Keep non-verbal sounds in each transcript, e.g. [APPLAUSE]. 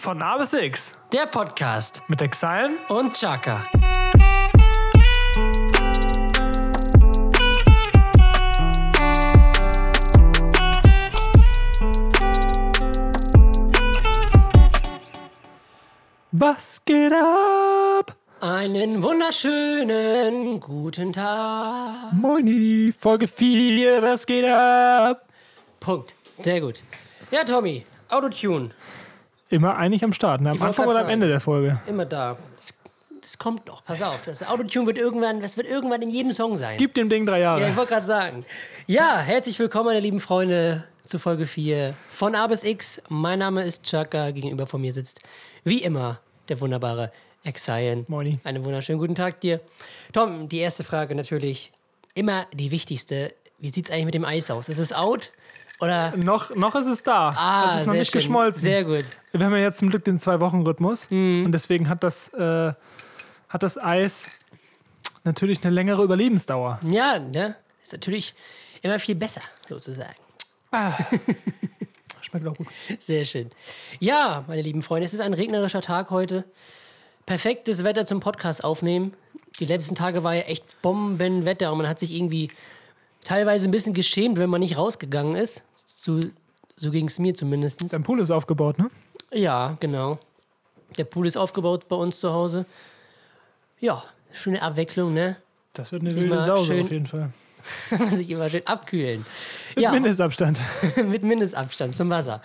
Von A bis X Der Podcast mit Exile. und Chaka. Was geht ab? Einen wunderschönen guten Tag. Moini, Folge 4, was geht ab? Punkt. Sehr gut. Ja, Tommy, Autotune. Immer eigentlich am Start, ne? am Ich Anfang oder am. Ende der Folge. Immer da. Das, das kommt noch. Pass auf. Das Autotune wird irgendwann, das wird irgendwann in jedem Song sein. Gib dem Ding drei Jahre. Ja, ich wollte gerade sagen. Ja, herzlich willkommen, meine lieben Freunde, zu Folge 4 von A bis X. Mein Name ist Chaka. Gegenüber von mir sitzt, wie immer, der wunderbare Exian. Moini. Einen wunderschönen guten Tag dir. Tom, die erste Frage natürlich, immer die wichtigste. Wie sieht es eigentlich mit dem Eis aus? Ist es out? Oder. Noch, noch ist es da. Ah, es ist noch nicht schön. geschmolzen. Sehr gut. Wir haben ja jetzt zum Glück den Zwei-Wochen-Rhythmus. Mhm. Und deswegen hat das, äh, hat das Eis natürlich eine längere Überlebensdauer. Ja, ne? Ist natürlich immer viel besser, sozusagen. [LAUGHS] Schmeckt auch gut. Sehr schön. Ja, meine lieben Freunde, es ist ein regnerischer Tag heute. Perfektes Wetter zum Podcast aufnehmen. Die letzten Tage war ja echt Bombenwetter und man hat sich irgendwie teilweise ein bisschen geschämt, wenn man nicht rausgegangen ist. So, so ging es mir zumindest. Dein Pool ist aufgebaut, ne? Ja, genau. Der Pool ist aufgebaut bei uns zu Hause. Ja, schöne Abwechslung, ne? Das wird eine Sich wilde Sause schön- auf jeden Fall. [LAUGHS] Man sich immer schön abkühlen. Mit Ja, Mindestabstand. [LAUGHS] mit Mindestabstand zum Wasser.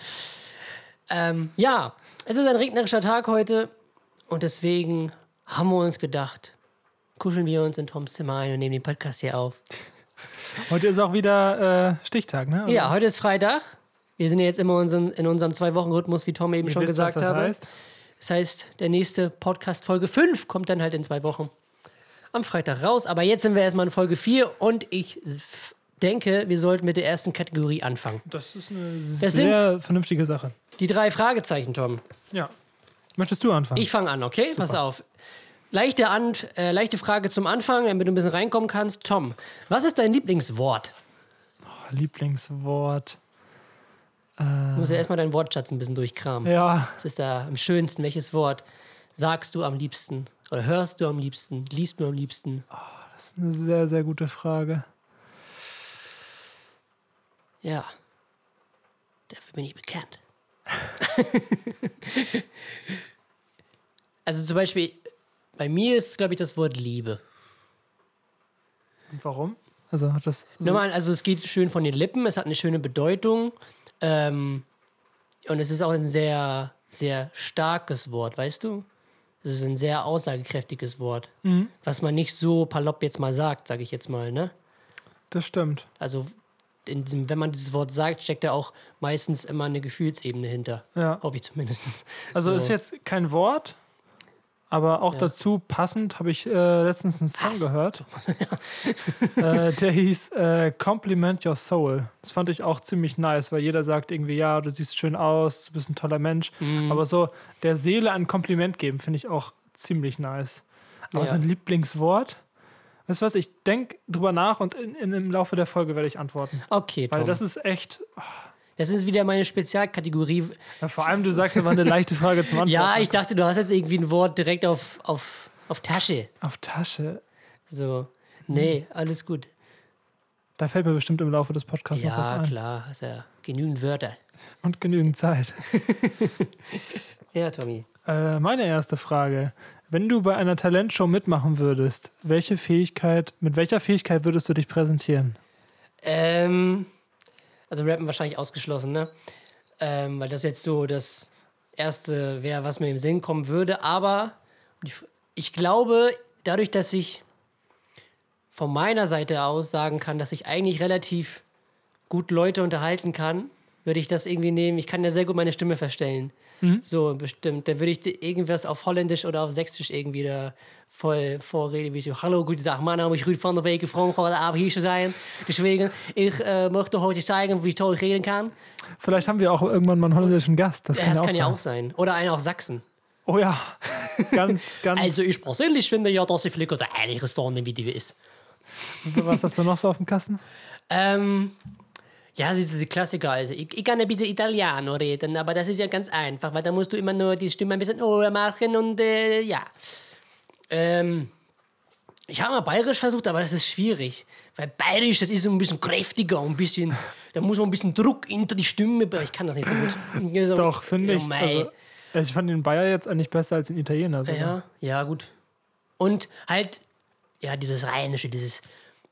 Ähm, ja, es ist ein regnerischer Tag heute und deswegen haben wir uns gedacht, kuscheln wir uns in Toms Zimmer ein und nehmen den Podcast hier auf. Heute ist auch wieder äh, Stichtag, ne? Also, Ja, heute ist Freitag. Wir sind ja jetzt immer unseren, in unserem Zwei-Wochen-Rhythmus, wie Tom eben ihr schon wisst, gesagt was das habe. heißt. Das heißt, der nächste Podcast Folge 5 kommt dann halt in zwei Wochen am Freitag raus. Aber jetzt sind wir erstmal in Folge 4 und ich denke, wir sollten mit der ersten Kategorie anfangen. Das ist eine Das sehr vernünftige Sache. Die drei Fragezeichen, Tom. Ja. Möchtest du anfangen? Ich fange an, okay? Pass auf. Leichte, an, äh, leichte Frage zum Anfang, damit du ein bisschen reinkommen kannst. Tom, was ist dein Lieblingswort? Lieblingswort. Du musst ja erstmal deinen Wortschatz ein bisschen durchkramen. Ja, Was ist da am schönsten? Welches Wort sagst du am liebsten? Oder hörst du am liebsten? Liest du am liebsten? das ist eine sehr, sehr gute Frage. Ja. Dafür bin ich bekannt. [LAUGHS] also zum Beispiel, bei mir ist, glaube ich, das Wort Liebe. Und warum? Also hat das. So, Normal, also es geht schön von den Lippen, es hat eine schöne Bedeutung. Ähm, und es ist auch ein sehr, sehr starkes Wort, weißt du? Es ist ein sehr aussagekräftiges Wort, was man nicht so palopp jetzt mal sagt, sage ich jetzt mal, ne? das stimmt. Also in diesem, wenn man dieses Wort sagt, steckt da auch meistens immer eine Gefühlsebene hinter. Ja. Hoffe ich zumindest. Also So. ist jetzt kein Wort, aber auch dazu passend habe ich äh, letztens einen Song Was? gehört. [LAUGHS] äh, der hieß äh, Compliment Your Soul. Das fand ich auch ziemlich nice, weil jeder sagt irgendwie, ja, du siehst schön aus, du bist ein toller Mensch. Mhm. Aber so der Seele ein Kompliment geben, finde ich auch ziemlich nice. Aber Ja. so ein Lieblingswort. Weißt du was, ich denke drüber nach und in, in, im Laufe der Folge werde ich antworten. Okay, Weil Tom. das ist echt. Das ist wieder meine Spezialkategorie. Ja, vor allem, du sagst, war eine leichte Frage zum Antworten. [LAUGHS] Ja, ich dachte, du hast jetzt irgendwie ein Wort direkt auf, auf, auf Tasche. Auf Tasche. So. Nee, alles gut. Da fällt mir bestimmt im Laufe des Podcasts noch was Ja, ein. klar, hast ja genügend Wörter. Und genügend Zeit. [LAUGHS] Ja, Tommy. Äh, meine erste Frage. Wenn du bei einer Talentshow mitmachen würdest, welche Fähigkeit, mit welcher Fähigkeit würdest du dich präsentieren? Ähm, also Rappen wahrscheinlich ausgeschlossen, ne? Ähm, weil das jetzt so das Erste wäre, was mir im Sinn kommen würde. Aber ich glaube, dadurch, dass ich von meiner Seite aus sagen kann, dass ich eigentlich relativ gut Leute unterhalten kann, würde ich das irgendwie nehmen. Ich kann ja sehr gut meine Stimme verstellen. So, bestimmt. Da würde ich irgendwas auf Holländisch oder auf Sächsisch irgendwie da voll vorreden, wie so, hallo, guten Tag, mein Name ist Ruud van der Beek, froh heute Abend hier zu sein. Deswegen, ich äh, möchte heute zeigen, wie toll ich reden kann. Vielleicht haben wir auch irgendwann mal einen holländischen Gast. Das Ja, kann, das ja, auch kann ja sein. auch sein. Oder einer aus Sachsen. Oh ja. ganz, [LAUGHS] ganz. Also ich persönlich finde ja, dass ich vielleicht der einige Stunde Video ist. was hast du noch so auf dem Kasten? Ähm, Ja, das ist die Klassiker. Also, ich, ich kann ein bisschen Italiano reden, aber das ist ja ganz einfach, weil da musst du immer nur die Stimme ein bisschen höher machen und äh, ja. Ähm, ich habe mal bayerisch versucht, aber das ist schwierig. Weil bayerisch, das ist so ein bisschen kräftiger ein bisschen, da muss man ein bisschen Druck hinter die Stimme, aber ich kann das nicht so gut. [LAUGHS] So, Doch, finde oh ich. Also, ich fand den Bayer jetzt eigentlich besser als den Italiener. sogar. Ja, ja, gut. Und halt, ja, dieses Rheinische, dieses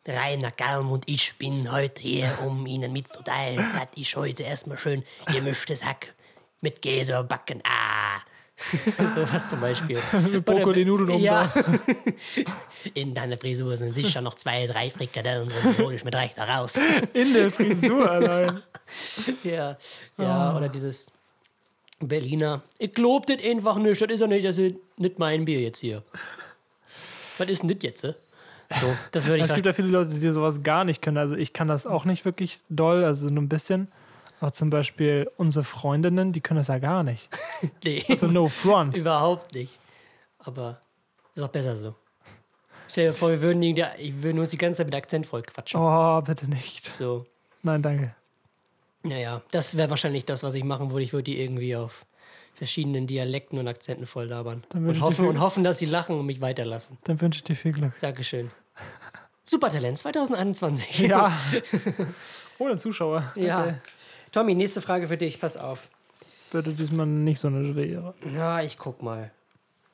Rainer Galm und ich bin heute hier, um Ihnen mitzuteilen, dass ich heute erstmal schön gemischtes Hack mit Käse backen. Ah. [LAUGHS] so was zum Beispiel. Brokkoli-Nudeln oben Ja. [LAUGHS] In deiner Frisur sind sicher noch zwei, drei Frikadellen drin, hol ich mit recht raus. [LAUGHS] In der Frisur allein. Ja, ja oder dieses Berliner. Ich glaub das einfach nicht, das ist ja nicht, das ist nicht mein Bier jetzt hier. Was ist denn das jetzt? eh? So, das würde ich Es gibt ja viele Leute, die sowas gar nicht können. Also ich kann das auch nicht wirklich doll, also nur ein bisschen. Aber zum Beispiel unsere Freundinnen, die können das ja gar nicht. [LAUGHS] nee, Also no front. überhaupt nicht. Aber ist auch besser so. Stell dir vor, wir würden, irgendwie- wir würden uns die ganze Zeit mit Akzent voll quatschen. Oh, bitte nicht. So, Nein, danke. naja, das wäre wahrscheinlich das, was ich machen würde. Ich würde die irgendwie auf verschiedenen Dialekten und Akzenten voll labern. Und hoffen, und hoffen, dass sie lachen und mich weiterlassen. Dann wünsche ich dir viel Glück. Dankeschön. Supertalent 2021. Ja. [LAUGHS] Ohne Zuschauer. Ja. Okay. Tommy, nächste Frage für dich. Pass auf. Bitte diesmal nicht so eine schwere. Ja, ich guck mal.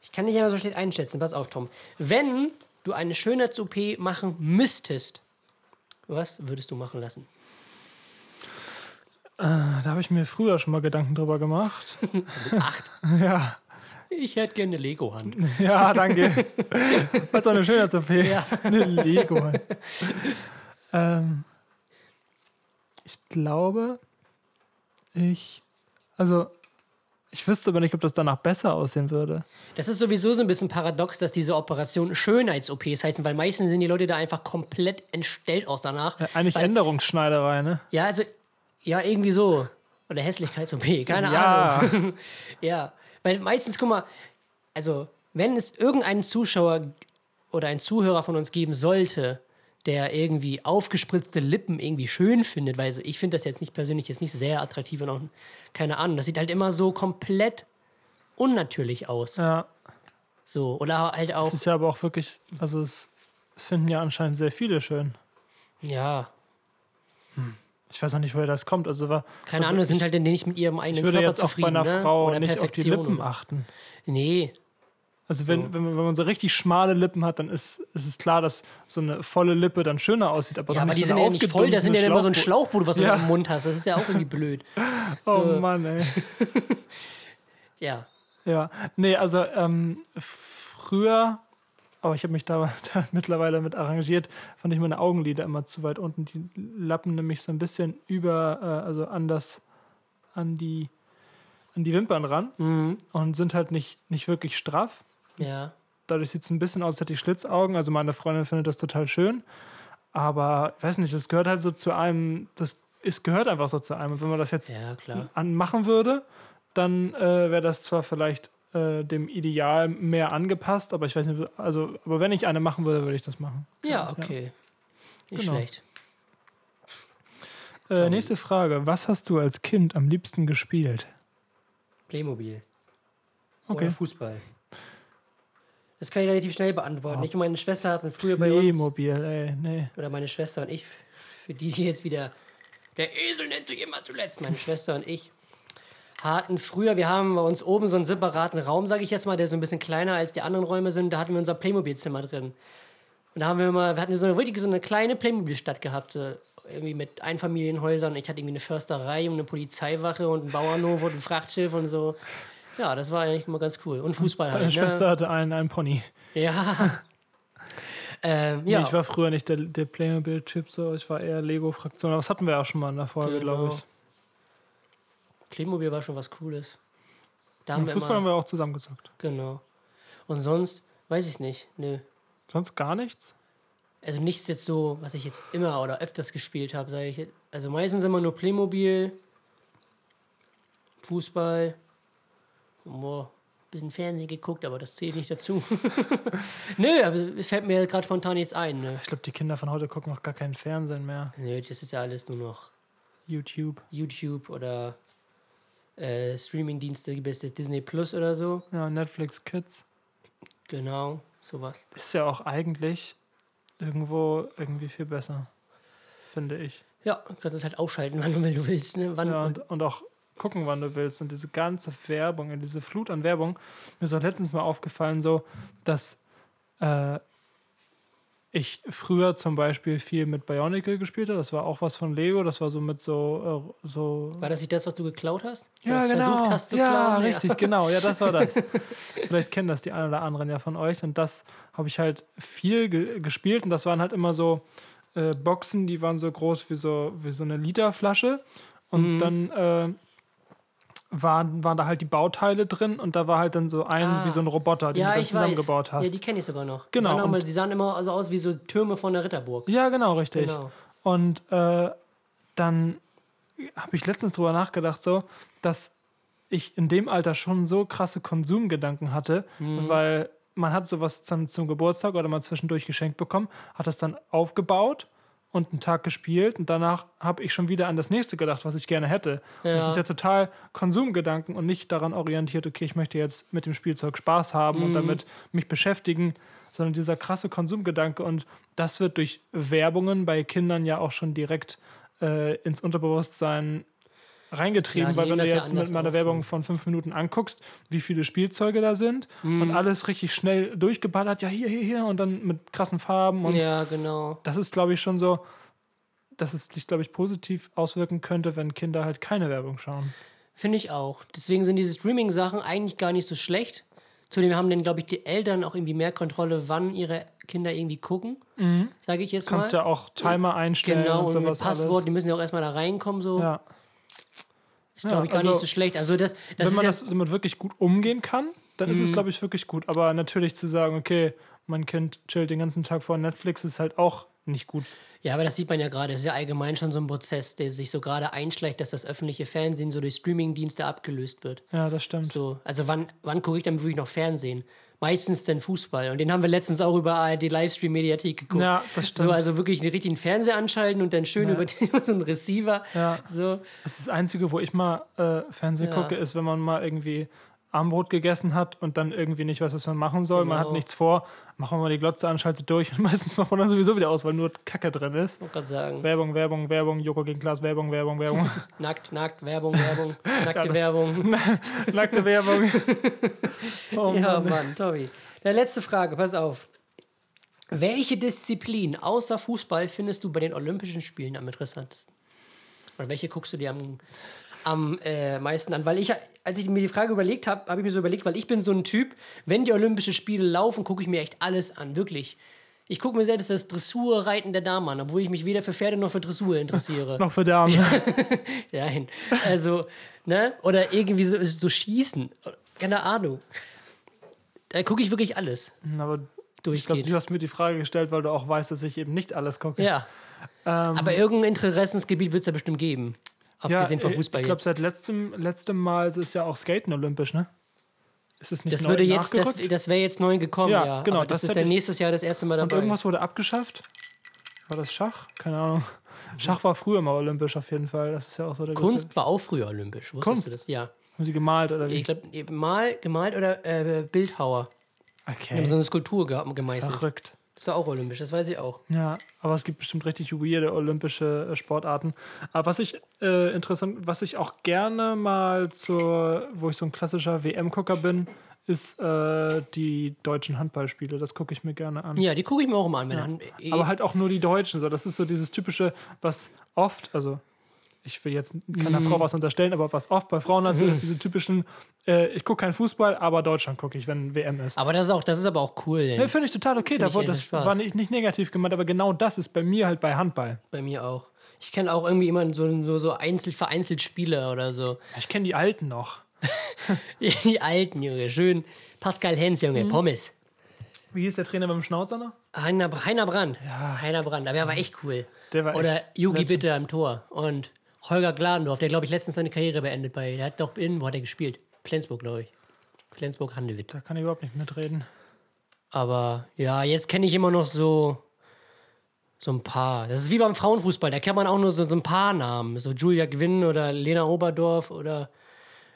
Ich kann nicht immer so schlecht einschätzen. Pass auf, Tom. Wenn du eine Schönheits-OP machen müsstest, was würdest du machen lassen? Da habe ich mir früher schon mal Gedanken drüber gemacht. [LAUGHS] Acht. [LAUGHS] Ja. Ich hätte gerne eine Lego-Hand. [LAUGHS] Ja, danke. Was so eine Schönheits-OP. Ja. Eine Lego. ähm, ich glaube, ich. Also, ich wüsste aber nicht, ob das danach besser aussehen würde. Das ist sowieso so ein bisschen paradox, dass diese Operationen Schönheits-OPs heißen, weil meistens sind die Leute da einfach komplett entstellt aus danach. Äh, Eigentlich weil, Änderungsschneiderei, ne? Ja, also, ja, irgendwie so. Oder Hässlichkeits-OP, keine Ja. Ahnung. [LAUGHS] ja, weil meistens, guck mal, also, wenn es irgendeinen Zuschauer oder einen Zuhörer von uns geben sollte, der irgendwie aufgespritzte Lippen irgendwie schön findet, weil also ich finde das jetzt nicht persönlich jetzt nicht sehr attraktiv und auch keine Ahnung, das sieht halt immer so komplett unnatürlich aus. Ja. So, oder halt auch, Es ist ja aber auch wirklich. Also, es, es finden ja anscheinend sehr viele schön. ja, Ich weiß auch nicht, woher das kommt. Also, war, keine also Ahnung, sind halt nicht mit ihrem eigenen ich würde Körper jetzt auch bei einer ne? Frau oder nicht auf die Lippen oder- achten. Nee, Also wenn, wenn, man- wenn man so richtig schmale Lippen hat, dann ist, ist es klar, dass so eine volle Lippe dann schöner aussieht. Aber, Ja, aber die so sind ja nicht voll, das sind ja immer so ein Schlauchboot. Was Ja. du im Mund hast. Das ist ja auch irgendwie blöd. [LAUGHS] Oh so. Mann, ey. [LAUGHS] Ja. Ja, nee, also ähm, früher, aber ich habe mich da, [LAUGHS] da mittlerweile mit arrangiert, fand ich meine Augenlider immer zu weit unten. Die lappen nämlich so ein bisschen über, äh, also an das, an die, an die Wimpern ran Mhm. und sind halt nicht, nicht wirklich straff. Ja. Dadurch sieht es ein bisschen aus, als hätte ich Schlitzaugen. Also meine Freundin findet das total schön. Aber ich weiß nicht, das gehört halt so zu einem, das es gehört einfach so zu einem. Und wenn man das jetzt Ja, anmachen würde, dann äh, wäre das zwar vielleicht äh, dem Ideal mehr angepasst, aber ich weiß nicht, also, aber wenn ich eine machen würde, würde ich das machen. Ja, okay. Nicht Genau. schlecht. Äh, nächste Frage. Was hast du als Kind am liebsten gespielt? Playmobil. Okay. Oder Fußball. Das kann ich relativ schnell beantworten. Ich und meine Schwester hatten früher bei uns, Playmobil, ey, nee. oder meine Schwester und ich, für die, die jetzt wieder, der Esel nennt sich immer zuletzt, meine Schwester und ich, hatten früher, wir haben bei uns oben so einen separaten Raum, sage ich jetzt mal, der so ein bisschen kleiner als die anderen Räume sind. Da hatten wir unser Playmobil-Zimmer drin. Und da haben wir immer, wir hatten so eine richtig so eine kleine Playmobil-Stadt gehabt, so irgendwie mit Einfamilienhäusern. Ich hatte irgendwie eine Försterei und eine Polizeiwache und ein Bauernhof und ein Frachtschiff und so. Ja, das war eigentlich immer ganz cool. Und Fußball Meine halt. Ne? Schwester hatte einen, einen Pony. Ja. [LAUGHS] ähm, Nee, ja. Ich war früher nicht der, der Playmobil-Typ, so. ich war eher Lego-Fraktion. Aber das hatten wir auch schon mal in der Folge, Genau. glaube ich. Playmobil war schon was Cooles. Da haben Fußball haben immer, wir auch zusammengezockt. genau. Und sonst, weiß ich nicht. Nö. Sonst gar nichts? Also nichts jetzt so, was ich jetzt immer oder öfters gespielt habe, sage ich. Also meistens immer nur Playmobil, Fußball, boah, bisschen Fernsehen geguckt, aber das zählt nicht dazu. [LAUGHS] Nö, aber es fällt mir gerade spontan jetzt ein. Ne? Ich glaube, die Kinder von heute gucken auch gar keinen Fernsehen mehr. Nö, das ist ja alles nur noch YouTube. YouTube oder äh, Streamingdienste, gibt es Disney Plus oder so. Ja, Netflix Kids. Genau, sowas. Ist ja auch eigentlich irgendwo irgendwie viel besser, finde ich. Ja, du kannst es halt ausschalten, [LAUGHS] wann du willst. Ne? Wann, Ja, und, und auch gucken, wann du willst. Und diese ganze Werbung, diese Flut an Werbung, mir ist auch letztens mal aufgefallen, so, dass äh, ich früher zum Beispiel viel mit Bionicle gespielt habe. Das war auch was von Lego. Das war so mit so. Äh, so war das nicht das, was du geklaut hast? ja, Oder genau. Versucht hast zu ja, klauen? richtig, genau. Ja, das war das. [LAUGHS] Vielleicht kennen das die einen oder anderen ja von euch. Und das habe ich halt viel ge gespielt. Und das waren halt immer so äh, Boxen, die waren so groß wie so, wie so eine Literflasche. Und Mhm. dann äh, waren, waren da halt die Bauteile drin. Und da war halt dann so ein, Ah. wie so ein Roboter, den Ja, du zusammengebaut weiß. hast. Ja, die kenne ich sogar noch. Genau, Die, mal, die sahen immer so aus wie so Türme von der Ritterburg. Ja, genau, richtig. Genau. Und äh, dann habe ich letztens drüber nachgedacht, so, dass ich in dem Alter schon so krasse Konsumgedanken hatte, Mhm. weil man hat sowas dann zum Geburtstag oder mal zwischendurch geschenkt bekommen, hat das dann aufgebaut und einen Tag gespielt und danach habe ich schon wieder an das nächste gedacht, was ich gerne hätte. Und das Ja. ist ja total Konsumgedanken und nicht daran orientiert, okay, ich möchte jetzt mit dem Spielzeug Spaß haben Mhm. und damit mich beschäftigen, sondern dieser krasse Konsumgedanke und das wird durch Werbungen bei Kindern ja auch schon direkt äh, ins Unterbewusstsein reingetrieben, Ja, weil wenn du das ja jetzt mit meiner auf, Werbung ne? von fünf Minuten anguckst, wie viele Spielzeuge da sind und alles richtig schnell durchgeballert, ja hier, hier, hier und dann mit krassen Farben und Ja, genau. das ist, glaube ich, schon so, dass es sich, glaube ich, positiv auswirken könnte, wenn Kinder halt keine Werbung schauen. Finde ich auch. Deswegen sind diese Streaming-Sachen eigentlich gar nicht so schlecht. Zudem haben dann, glaube ich, die Eltern auch irgendwie mehr Kontrolle, wann ihre Kinder irgendwie gucken. Sage ich jetzt Du kannst mal. ja auch Timer einstellen genau, und und sowas Passwort, die müssen ja auch erstmal da reinkommen. So. alles. Ja. Ist, glaube ich, gar also, nicht so schlecht. Also, das, das Wenn man ja, das damit wirklich gut umgehen kann, dann ist Mhm. es, glaube ich, wirklich gut. Aber natürlich zu sagen, okay, mein Kind chillt den ganzen Tag vor Netflix, ist halt auch nicht gut. ja, aber das sieht man ja gerade. Das ist ja allgemein schon so ein Prozess, der sich so gerade einschleicht, dass das öffentliche Fernsehen so durch Streaming-Dienste abgelöst wird. Ja, das stimmt. So, also wann, wann gucke ich dann wirklich noch Fernsehen? Meistens dann Fußball. Und den haben wir letztens auch über ARD Livestream-Mediathek geguckt. Ja, das stimmt. So, also wirklich einen richtigen Fernseher anschalten und dann schön Ja. über, den, [LAUGHS] über so einen Receiver. Ja. So. Das ist das Einzige, wo ich mal äh, Fernsehen Ja. gucke, ist, wenn man mal irgendwie Armbrot gegessen hat und dann irgendwie nicht weiß, was man machen soll. Man hat Genau. nichts vor, machen wir mal die Glotze an, schaltet durch [LAUGHS] und meistens macht man dann sowieso wieder aus, weil nur Kacke drin ist. Ich gerade sagen. Werbung, Werbung, Werbung, Joko gegen Glas, Werbung, Werbung, Werbung. [LAUGHS] Nackt, nackt, Werbung, Werbung, [LAUGHS] nackte das- Werbung. Nackte Werbung. Oh, Ja, Mann. Mann, Tobi. Der letzte Frage, pass auf. Welche Disziplin außer Fußball findest du bei den Olympischen Spielen am interessantesten? Oder welche guckst du dir am, am äh, meisten an? Weil ich, als ich mir die Frage überlegt habe, habe ich mir so überlegt, weil ich bin so ein Typ, wenn die Olympischen Spiele laufen, gucke ich mir echt alles an, wirklich. Ich gucke mir selbst das Dressurreiten der Damen an, obwohl ich mich weder für Pferde noch für Dressur interessiere. [LAUGHS] Noch für Damen. Nein. [LAUGHS] Also, ne? Oder irgendwie so, so schießen. Keine Ahnung. Da gucke ich wirklich alles Aber ich glaube, du hast mir die Frage gestellt, weil du auch weißt, dass ich eben nicht alles gucke. Ja. Ähm, Aber irgendein Interessensgebiet wird es ja bestimmt geben. Abgesehen vom äh, Fußball Ich glaube, seit letztem, letztem Mal ist ja auch Skaten olympisch, ne? Ist es nicht Das neu würde jetzt, das, das wäre jetzt neu gekommen, Ja, ja. genau, Aber das, das ist dann nächstes Jahr das erste Mal Und dabei. irgendwas wurde abgeschafft? War das Schach? Keine Ahnung. Schach war früher mal olympisch auf jeden Fall. Das ist ja auch so der Kunst war auch früher olympisch. Wusstest Kunst? du das? Ja. Haben sie gemalt oder wie? Ich glaube, mal, gemalt oder äh, Bildhauer. Die Okay. haben so eine Skulptur ge gemeißelt. Verrückt. Ist auch olympisch, das weiß ich auch. Ja, aber es gibt bestimmt richtig weirde olympische äh, Sportarten. Aber was ich äh, interessant, was ich auch gerne mal zur, wo ich so ein klassischer WM-Gucker bin, ist äh, die deutschen Handballspiele. Das gucke ich mir gerne an. Ja, die gucke ich mir auch immer an. Dann, eh- Aber halt auch nur die Deutschen. So, das ist so dieses typische, was oft, also ich will jetzt keiner Mhm. Frau was unterstellen, aber was oft bei Frauen halt so ist, diese typischen, äh, ich gucke keinen Fußball, aber Deutschland gucke ich, wenn WM ist. aber das ist, auch, das ist aber auch cool. Ne, Finde ich total okay. Da, wurde- das Spaß. war nicht, nicht negativ gemeint, aber genau das ist bei mir halt bei Handball. Bei mir auch. Ich kenne auch irgendwie immer so, so, so einzel, vereinzelt Spieler oder so. Ich kenne die Alten noch. [LAUGHS] Die alten, Junge. Schön. Pascal Hens, Junge. Mhm. Pommes. Wie hieß der Trainer beim Schnauzer noch? Heiner, Heiner Brand. Ja. Heiner Brand. Aber er war echt cool. Der war Oder echt Yugi nett. Bitter im Tor. Und Holger Gladendorf, der, glaube ich, letztens seine Karriere beendet bei. Der hat doch in, wo hat er gespielt? Flensburg, glaube ich. Flensburg Handewitt. Da kann ich überhaupt nicht mitreden. Aber ja, jetzt kenne ich immer noch so So ein paar. Das ist wie beim Frauenfußball, da kennt man auch nur so, so ein paar Namen. So Julia Gwynn oder Lena Oberdorf oder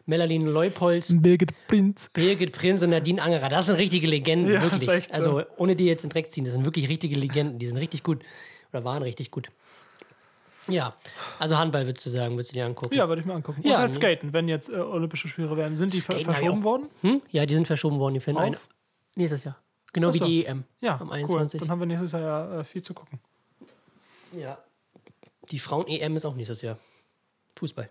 Melanie Leupolz. Birgit Prinz. Birgit Prinz und Nadine Angerer, das sind richtige Legenden, Ja, wirklich. so. Also ohne die jetzt in Dreck ziehen, das sind wirklich richtige Legenden, die sind richtig gut. Oder waren richtig gut. Ja, also Handball würdest du sagen, würdest du dir angucken. Ja, würde ich mir angucken. Und Ja, halt? Skaten, wenn jetzt äh, Olympische Spiele werden. Sind die ver Skaten ich verschoben worden? Hm? Ja, die sind verschoben worden, die finden ein, nächstes Jahr. Genau Ach wie die EM Ja, am cool. 21. Dann haben wir nächstes Jahr ja äh, viel zu gucken. Ja. Die Frauen-EM ist auch nächstes Jahr. Fußball.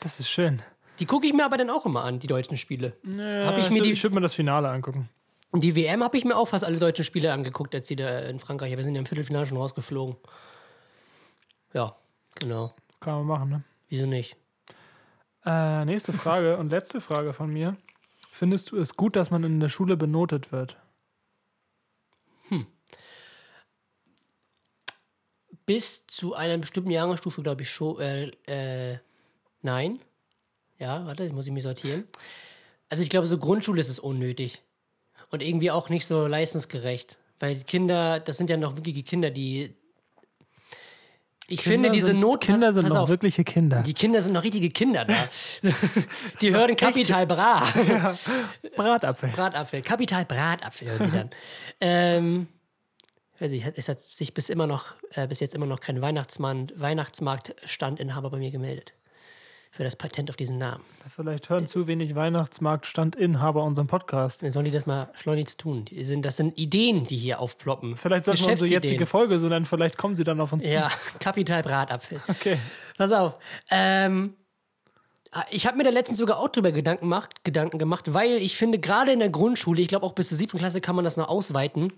Das ist schön. Die gucke ich mir aber dann auch immer an, die deutschen Spiele. Ja, Hab ich mir die- Ich würde mir das Finale angucken. Und die WM habe ich mir auch fast alle deutschen Spiele angeguckt, als sie da in Frankreich. Wir sind ja im Viertelfinale schon rausgeflogen. Ja, genau. Kann man machen, ne? Wieso nicht? Äh, nächste Frage und letzte Frage von mir. Findest du es gut, dass man in der Schule benotet wird? Bis zu einer bestimmten Jahrgangsstufe, glaube ich, schon. Äh, äh, nein. Ja, warte, muss ich mich sortieren. Also ich glaube, so Grundschule ist es unnötig. Und irgendwie auch nicht so leistungsgerecht. Weil Kinder, das sind ja noch wirkliche Kinder, die. Ich finde, diese Not. Kinder sind noch auf, wirkliche Kinder. Die Kinder sind noch richtige Kinder da. [LAUGHS] die hören Kapital Bra. [LAUGHS] Bratapfel. Bratapfel. Kapital Bratapfel hören sie dann. ähm, weiß ich, es hat sich bis immer noch, äh, bis jetzt immer noch kein Weihnachtsmann, Weihnachtsmarktstandinhaber bei mir gemeldet. Für das Patent auf diesen Namen. Vielleicht hören zu wenig Weihnachtsmarktstandinhaber unseren Podcast. Dann sollen die das mal schleunigst tun. Das sind Ideen, die hier aufploppen. Vielleicht sollten wir unsere jetzige Folge so nennen, vielleicht kommen sie dann auf uns Ja, Kapital Bratapfel. zu. [LAUGHS] Okay. Pass auf. Ähm, ich habe mir da letztens sogar auch drüber Gedanken gemacht, Gedanken gemacht, weil ich finde, gerade in der Grundschule, ich glaube auch bis zur siebten Klasse kann man das noch ausweiten,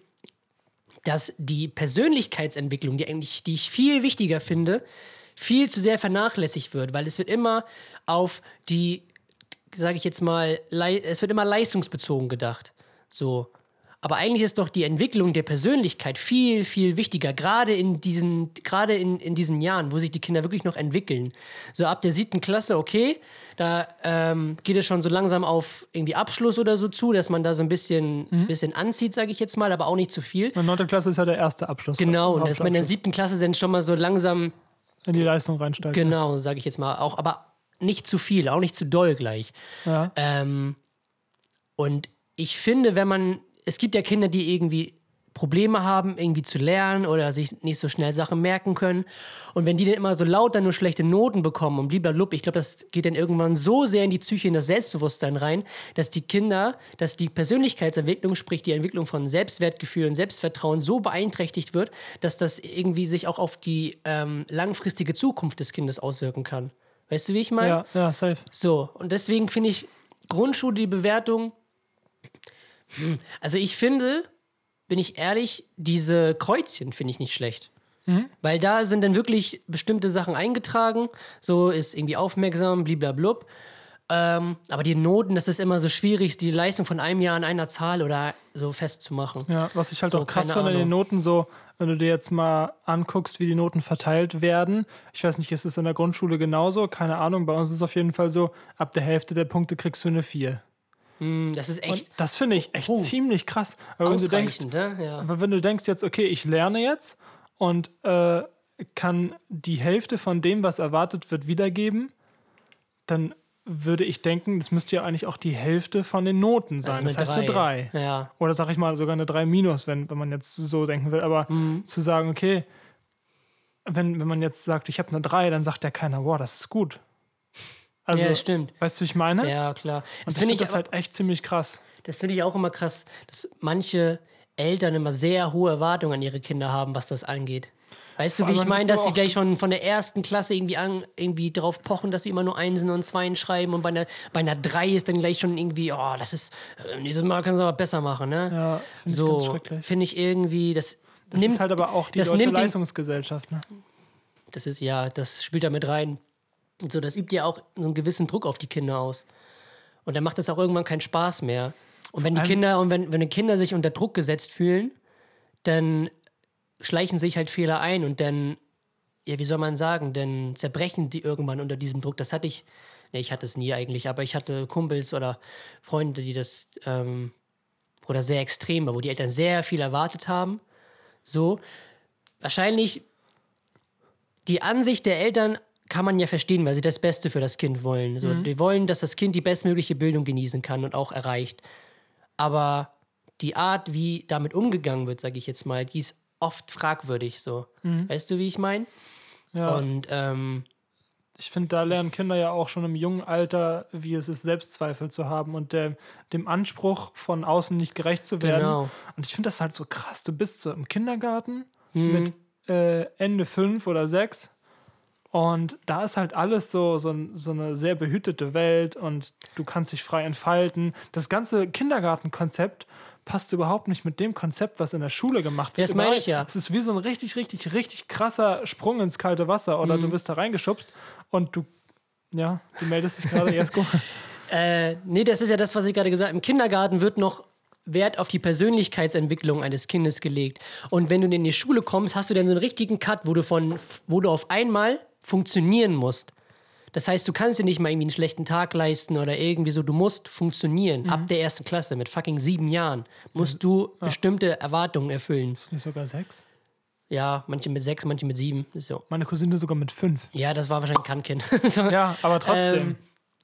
dass die Persönlichkeitsentwicklung, die eigentlich, die ich viel wichtiger finde, viel zu sehr vernachlässigt wird, weil es wird immer auf die, sage ich jetzt mal, es wird immer leistungsbezogen gedacht. So. Aber eigentlich ist doch die Entwicklung der Persönlichkeit viel, viel wichtiger, gerade in diesen, gerade in, in diesen Jahren, wo sich die Kinder wirklich noch entwickeln. So ab der siebten Klasse, okay, da ähm, geht es schon so langsam auf irgendwie Abschluss oder so zu, dass man da so ein bisschen, bisschen anzieht, sage ich jetzt mal, aber auch nicht zu viel. Und 9. Klasse ist ja der erste Abschluss. Genau, und dass man in der siebten Klasse dann schon mal so langsam, in die Leistung reinsteigt. genau, sage ich jetzt mal, auch, aber nicht zu viel, auch nicht zu doll gleich. Ja. Ähm, und ich finde, wenn man, es gibt ja Kinder, die irgendwie Probleme haben, irgendwie zu lernen oder sich nicht so schnell Sachen merken können. Und wenn die dann immer so laut dann nur schlechte Noten bekommen und blablabla, ich glaube, das geht dann irgendwann so sehr in die Psyche, in das Selbstbewusstsein rein, dass die Kinder, dass die Persönlichkeitsentwicklung, sprich die Entwicklung von Selbstwertgefühl und Selbstvertrauen so beeinträchtigt wird, dass das irgendwie sich auch auf die ähm, langfristige Zukunft des Kindes auswirken kann. Weißt du, wie ich meine? ja, ja, safe. So, und deswegen finde ich Grundschule die Bewertung. Hm, Also ich finde, bin ich ehrlich, diese Kreuzchen finde ich nicht schlecht. Weil da sind dann wirklich bestimmte Sachen eingetragen. So ist irgendwie aufmerksam, bliblablub. Ähm, aber die Noten, das ist immer so schwierig, die Leistung von einem Jahr an einer Zahl oder so festzumachen. Ja, was ich halt So, auch krass finde an den. Noten, so, wenn du dir jetzt mal anguckst, wie die Noten verteilt werden. Ich weiß nicht, ist es in der Grundschule genauso? Keine Ahnung. Bei uns ist es auf jeden Fall so, ab der Hälfte der Punkte kriegst du eine 4. Hm, Das ist Und echt das finde ich echt Oh. ziemlich krass. Aber wenn du denkst, ne? Ja. wenn du denkst jetzt, okay, ich lerne jetzt und äh, kann die Hälfte von dem, was erwartet wird, wiedergeben, dann würde ich denken, das müsste ja eigentlich auch die Hälfte von den Noten sein. Also das heißt eine 3. Ja. Oder sag ich mal sogar eine 3 minus, wenn, wenn man jetzt so denken will. Aber Mhm. zu sagen, okay, wenn, wenn man jetzt sagt, ich habe eine 3, dann sagt ja keiner, wow, das ist gut. Also, ja, stimmt. weißt du, wie ich meine? Ja, klar. Und Das finde ich das aber- halt echt ziemlich krass. Das finde ich auch immer krass, dass manche Eltern immer sehr hohe Erwartungen an ihre Kinder haben, was das angeht. Weißt du, wie ich meine, dass so sie gleich schon von der ersten Klasse irgendwie, an, irgendwie drauf pochen, dass sie immer nur Einsen und Zweien schreiben und bei einer, bei einer Drei ist dann gleich schon irgendwie, oh, das ist, äh, dieses Mal können sie aber besser machen, ne? Ja, finde ich ganz so, schrecklich. finde ich irgendwie, das, Das nimmt, ist halt aber auch die das deutsche Leistungsgesellschaft. Ne? das ist, ja, das spielt da mit rein. Und so, das übt ja auch so einen gewissen Druck auf die Kinder aus. Und dann macht das auch irgendwann keinen Spaß mehr. Und wenn die Kinder, und wenn, wenn die Kinder sich unter Druck gesetzt fühlen, dann schleichen sich halt Fehler ein und dann, ja, wie soll man sagen, dann zerbrechen die irgendwann unter diesem Druck. Das hatte ich, ne, ich hatte es nie eigentlich, aber ich hatte Kumpels oder Freunde, die das, ähm, oder sehr extrem war, wo die Eltern sehr viel erwartet haben. So. wahrscheinlich die Ansicht der Eltern kann man ja verstehen, weil sie das Beste für das Kind wollen. So, Die wollen, dass das Kind die bestmögliche Bildung genießen kann und auch erreicht. Aber die Art, wie damit umgegangen wird, sage ich jetzt mal, die ist oft fragwürdig. So, weißt du, wie ich meine? Ja. Und ähm, Ich finde, da lernen Kinder ja auch schon im jungen Alter, wie es ist, Selbstzweifel zu haben und der, dem Anspruch von außen nicht gerecht zu werden. Genau. Und ich finde das halt so krass. Du bist so im Kindergarten Mhm. mit äh, Ende fünf oder sechs und da ist halt alles so, so, so eine sehr behütete Welt und du kannst dich frei entfalten. Das ganze Kindergartenkonzept passt überhaupt nicht mit dem Konzept, was in der Schule gemacht wird. Das meine ich ja. Es ist wie so ein richtig, richtig, richtig krasser Sprung ins kalte Wasser oder Mhm. du wirst da reingeschubst und du, ja, du meldest dich gerade, Jesko. [LAUGHS] Äh, nee, das ist ja das, was ich gerade gesagt habe. Im Kindergarten wird noch Wert auf die Persönlichkeitsentwicklung eines Kindes gelegt. Und wenn du in die Schule kommst, hast du dann so einen richtigen Cut, wo du, von, wo du auf einmal funktionieren musst. Das heißt, du kannst dir nicht mal irgendwie einen schlechten Tag leisten oder irgendwie so. Du musst funktionieren. Ab der ersten Klasse mit fucking sieben Jahren musst du bestimmte Erwartungen erfüllen. Nicht sogar sechs? Ja, manche mit sechs, manche mit sieben. Ist so. Meine Cousine sogar mit fünf. Ja, das war wahrscheinlich ein Kannkind. [LAUGHS] so. Ja, aber trotzdem. Ähm,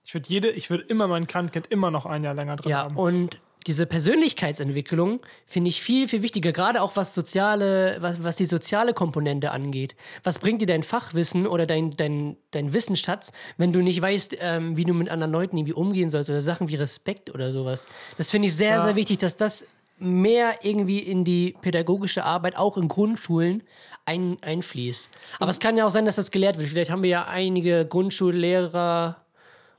ich würde jede, ich würde immer mein Kantkind immer noch ein Jahr länger drin Ja, haben. und diese Persönlichkeitsentwicklung finde ich viel, viel wichtiger, gerade auch was soziale, was, was die soziale Komponente angeht. Was bringt dir dein Fachwissen oder dein, dein, dein Wissensschatz, wenn du nicht weißt, ähm, wie du mit anderen Leuten irgendwie umgehen sollst oder Sachen wie Respekt oder sowas. Das finde ich sehr, Ja. sehr wichtig, dass das mehr irgendwie in die pädagogische Arbeit, auch in Grundschulen, ein, einfließt. Aber es kann ja auch sein, dass das gelehrt wird. Vielleicht haben wir ja einige Grundschullehrer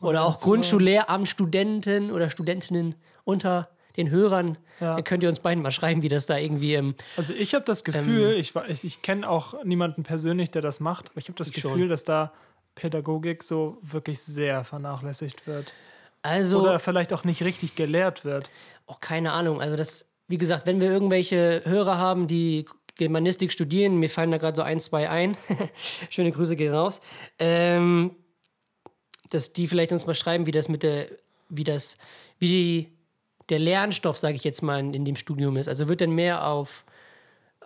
oder auch Grundschullehramtsstudenten oder Studentinnen unter den Hörern. Ja. Dann könnt ihr uns beiden mal schreiben, wie das da irgendwie. Ähm, Also ich habe das Gefühl, ich, wa- ich, ich kenne auch niemanden persönlich, der das macht, aber ich habe das Ich Gefühl, schon. dass da Pädagogik so wirklich sehr vernachlässigt wird. also, Oder vielleicht auch nicht richtig gelehrt wird. auch keine Ahnung. Also, das, wie gesagt, wenn wir irgendwelche Hörer haben, die Germanistik studieren, mir fallen da gerade so ein, zwei ein. [LAUGHS] Schöne Grüße gehen raus. Ähm, dass die vielleicht uns mal schreiben, wie das mit der, wie das, wie die, der Lernstoff, sage ich jetzt mal, in, in dem Studium ist. Also wird denn mehr auf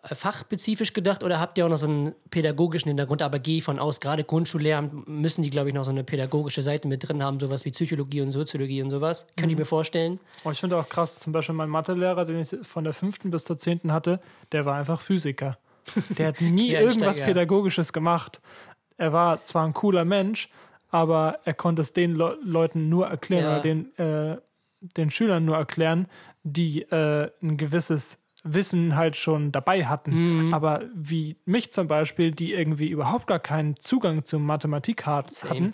äh, fachspezifisch gedacht oder habt ihr auch noch so einen pädagogischen Hintergrund? Aber gehe ich von aus, gerade Grundschullehramt müssen die, glaube ich, noch so eine pädagogische Seite mit drin haben, sowas wie Psychologie und Soziologie und sowas. Könnt ihr mir vorstellen? Und ich finde auch krass, zum Beispiel mein Mathelehrer, den ich von der fünften bis zur zehnten hatte, der war einfach Physiker. Der hat [LAUGHS] nie irgendwas Pädagogisches gemacht. Er war zwar ein cooler Mensch, aber er konnte es den Le Leuten nur erklären Ja. oder den, äh, den Schülern nur erklären, die äh, ein gewisses Wissen halt schon dabei hatten. Mhm. Aber wie mich zum Beispiel, die irgendwie überhaupt gar keinen Zugang zur Mathematik hat, hatten,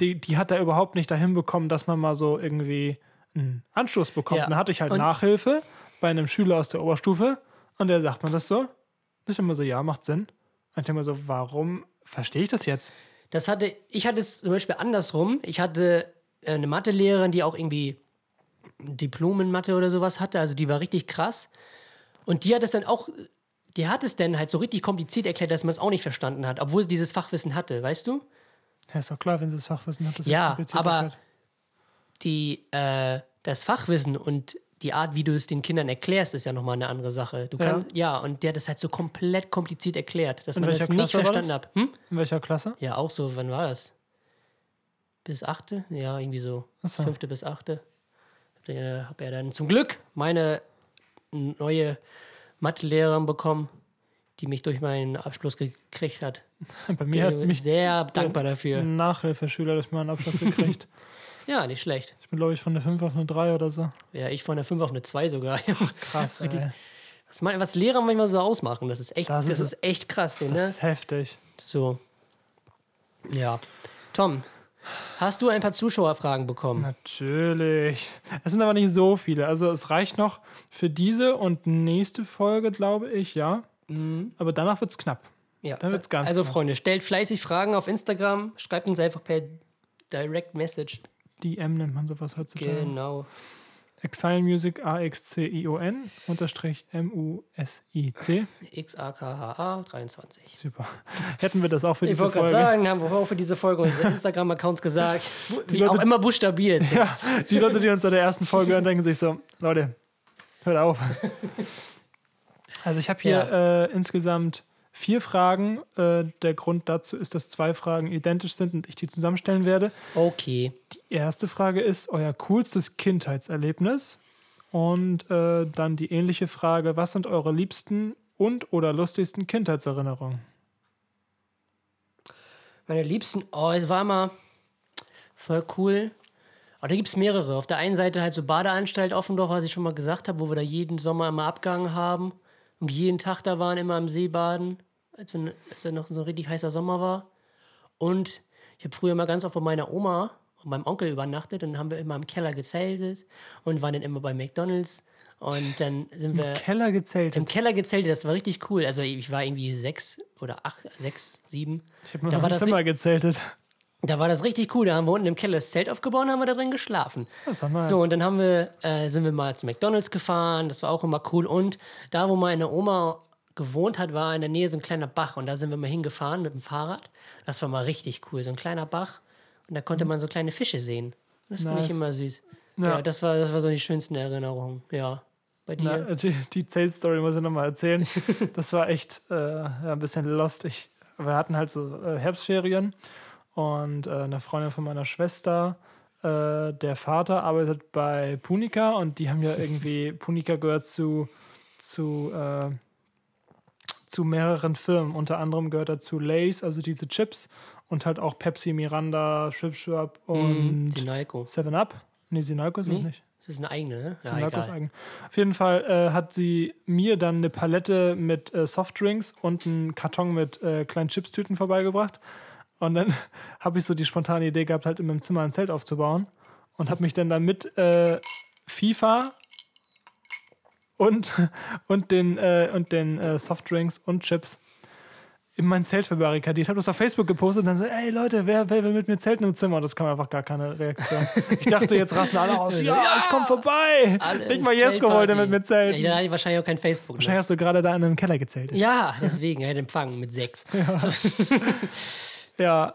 die, die hat er überhaupt nicht dahin bekommen, dass man mal so irgendwie einen Anschluss bekommt. Ja. Dann hatte ich halt Und- Nachhilfe bei einem Schüler aus der Oberstufe und der sagt man das so. Das ist immer so, ja, macht Sinn. Und ich denke mir so, warum verstehe ich das jetzt? Das hatte, ich hatte es zum Beispiel andersrum. Ich hatte äh, eine Mathelehrerin, die auch irgendwie Diplom in Mathe oder sowas hatte. Also die war richtig krass. Und die hat es dann auch, die hat es dann halt so richtig kompliziert erklärt, dass man es auch nicht verstanden hat, obwohl sie dieses Fachwissen hatte, weißt du? Ja, ist doch klar, wenn sie das Fachwissen hat. Das ist Ja, aber- erklärt. Die, äh, das Fachwissen und die Art, wie du es den Kindern erklärst, ist ja nochmal eine andere Sache. Du Ja. kannst, ja. und der hat es halt so komplett kompliziert erklärt, dass In man das nicht Klasse war verstanden das? hat. Hm? In welcher Klasse? Ja, auch so, wann war das? Bis achte? Ja, irgendwie so. So. Fünfte bis achte. Hab ja- Hab ja dann zum Glück meine neue Mathelehrerin bekommen, die mich durch meinen Abschluss gekriegt hat. [LAUGHS] Bei mir hat Bin mich sehr dankbar dafür. ein Nachhilfeschüler durch meinen Abschluss gekriegt. [LAUGHS] Ja, nicht schlecht. Bin, glaube ich, von der 5 auf eine 3 oder so. Ja, ich von der 5 auf eine 2 sogar. [LAUGHS] Krass, ey. Was, man- was Lehrer manchmal so ausmachen, das ist echt, Das das, ist- ist, echt krass, so, Das ne? ist heftig. So. Ja. Tom, hast du ein paar Zuschauerfragen bekommen? Natürlich. Es sind aber nicht so viele. Also es reicht noch für diese und nächste Folge, glaube ich, ja. Aber danach wird es knapp. Ja, Dann wird's ganz also knapp. Freunde, stellt fleißig Fragen auf Instagram, schreibt uns einfach per Direct Message. DM nennt man sowas heutzutage. Genau. Exile Music A-X-C-I-O-N unterstrich M-U-S-I-C. XAKHA 23. Super. Hätten wir das auch für Ich diese wollte gerade Folge. sagen, haben wir auch für diese Folge unsere [LAUGHS] Instagram-Accounts gesagt. Die Leute- auch immer buchstabiert. Ja, die Leute, die uns in der ersten Folge hören, denken sich so, Leute, hört auf. [LAUGHS] Also ich habe hier äh, insgesamt vier Fragen. Äh, der Grund dazu ist, dass zwei Fragen identisch sind und ich die zusammenstellen werde. Okay. Die erste Frage ist euer coolstes Kindheitserlebnis. Und äh, dann die ähnliche Frage, was sind eure liebsten und oder lustigsten Kindheitserinnerungen? Meine liebsten, oh, es war immer voll cool. Aber da gibt es mehrere. Auf der einen Seite halt so Badeanstalt Offendorf, was ich schon mal gesagt habe, wo wir da jeden Sommer immer abgegangen haben und jeden Tag da waren, immer im See baden, als, wenn, als da noch so ein richtig heißer Sommer war. Und ich habe früher mal ganz oft bei meiner Oma und meinem Onkel übernachtet und dann haben wir immer im Keller gezeltet und waren dann immer bei McDonalds. Und dann sind wir Im Keller gezeltet. im Keller gezeltet. Das war richtig cool. Also ich war irgendwie sechs oder acht, sechs, sieben. Ich habe nur Da im das Zimmer gezeltet. Da war das richtig cool. Da haben wir unten im Keller das Zelt aufgebaut und haben wir da drin geschlafen. Das ist doch nice. So, und dann haben wir, äh, sind wir mal zu McDonalds gefahren. Das war auch immer cool. Und da, wo meine Oma gewohnt hat, war in der Nähe so ein kleiner Bach. Und da sind wir mal hingefahren mit dem Fahrrad. Das war mal richtig cool. So ein kleiner Bach. Und da konnte man so kleine Fische sehen. Das finde ich Nice. immer süß. Ja. Ja, das, war, das war so die schönsten Erinnerungen. Ja. Bei dir? Na, [LAUGHS] die die Zeltstory muss ich nochmal erzählen. [LAUGHS] Das war echt äh, ein bisschen lost. Ich, wir hatten halt so äh, Herbstferien und äh, eine Freundin von meiner Schwester, äh, der Vater arbeitet bei Punica und die haben ja [LAUGHS] irgendwie, Punica gehört zu, zu, äh, zu mehreren Firmen. Unter anderem gehört dazu Lays, also diese Chips und halt auch Pepsi, Miranda, Chip Shop und Sinalco. Seven Up. Nee, Sinalco ist es Nee? nicht. Das ist eine eigene, ne? Ja, Sinalcos egal. eigen. Auf jeden Fall äh, hat sie mir dann eine Palette mit äh, Softdrinks und einen Karton mit äh, kleinen Chipstüten vorbeigebracht. Und dann [LAUGHS] habe ich so die spontane Idee gehabt, halt in meinem Zimmer ein Zelt aufzubauen. Und habe mich dann da mit äh, FIFA und, [LAUGHS] und den, äh, und den äh, Softdrinks und Chips in mein Zelt verbarrikadiert. Ich habe das auf Facebook gepostet und dann so, ey Leute, wer, wer will mit mir zelten im Zimmer? Und das kam einfach gar keine Reaktion. Ich dachte, jetzt rasten alle aus. Ja, [LAUGHS] Ja! ich komm vorbei. Alle Nicht mal Jesko wollte mit mir zelten. Ja, ich wahrscheinlich auch kein Facebook. Wahrscheinlich Ne? hast du gerade da in einem Keller gezeltet. Ja, deswegen, er hat empfangen mit sechs. Ja,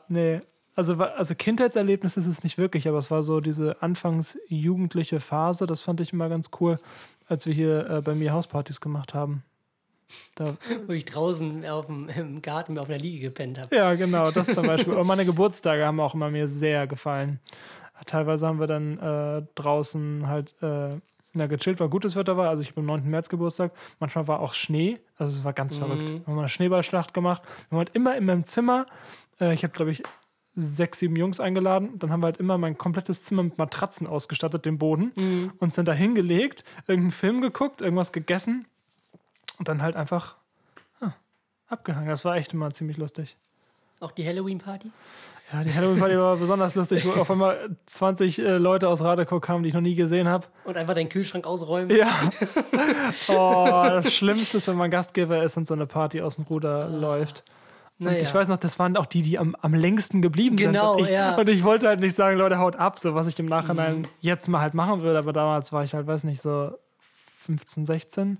nee. Also, also Kindheitserlebnis ist es nicht wirklich, aber es war so diese anfangs jugendliche Phase, das fand ich immer ganz cool, als wir hier äh, bei mir Hauspartys gemacht haben. Da, Wo ich draußen auf dem, im Garten auf einer Liege gepennt habe. ja, genau, das zum Beispiel. Und meine Geburtstage haben auch immer mir sehr gefallen. Teilweise haben wir dann äh, draußen halt äh, na, gechillt, weil gutes Wetter war. Also ich habe am 9. März Geburtstag. Manchmal war auch Schnee. Also es war ganz verrückt. Wir haben eine Schneeballschlacht gemacht. Wir haben halt immer in meinem Zimmer, äh, ich habe glaube ich sechs, sieben Jungs eingeladen. Dann haben wir halt immer mein komplettes Zimmer mit Matratzen ausgestattet, den Boden. Und sind da hingelegt, irgendeinen Film geguckt, irgendwas gegessen. Und dann halt einfach ah, abgehangen. Das war echt immer ziemlich lustig. Auch die Halloween-Party? Ja, die Halloween-Party war [LAUGHS] besonders lustig, wo auf einmal 20 äh, Leute aus Radekow kamen, die ich noch nie gesehen habe. Und einfach deinen Kühlschrank ausräumen? Ja. [LAUGHS] Oh, das Schlimmste ist, wenn man Gastgeber ist und so eine Party aus dem Ruder läuft. Naja. ich weiß noch, das waren auch die, die am, am längsten geblieben Genau, sind. Und ich, ja. und ich wollte halt nicht sagen, Leute, haut ab, so was ich im Nachhinein jetzt mal halt machen würde. Aber damals war ich halt, weiß nicht, so 15, 16.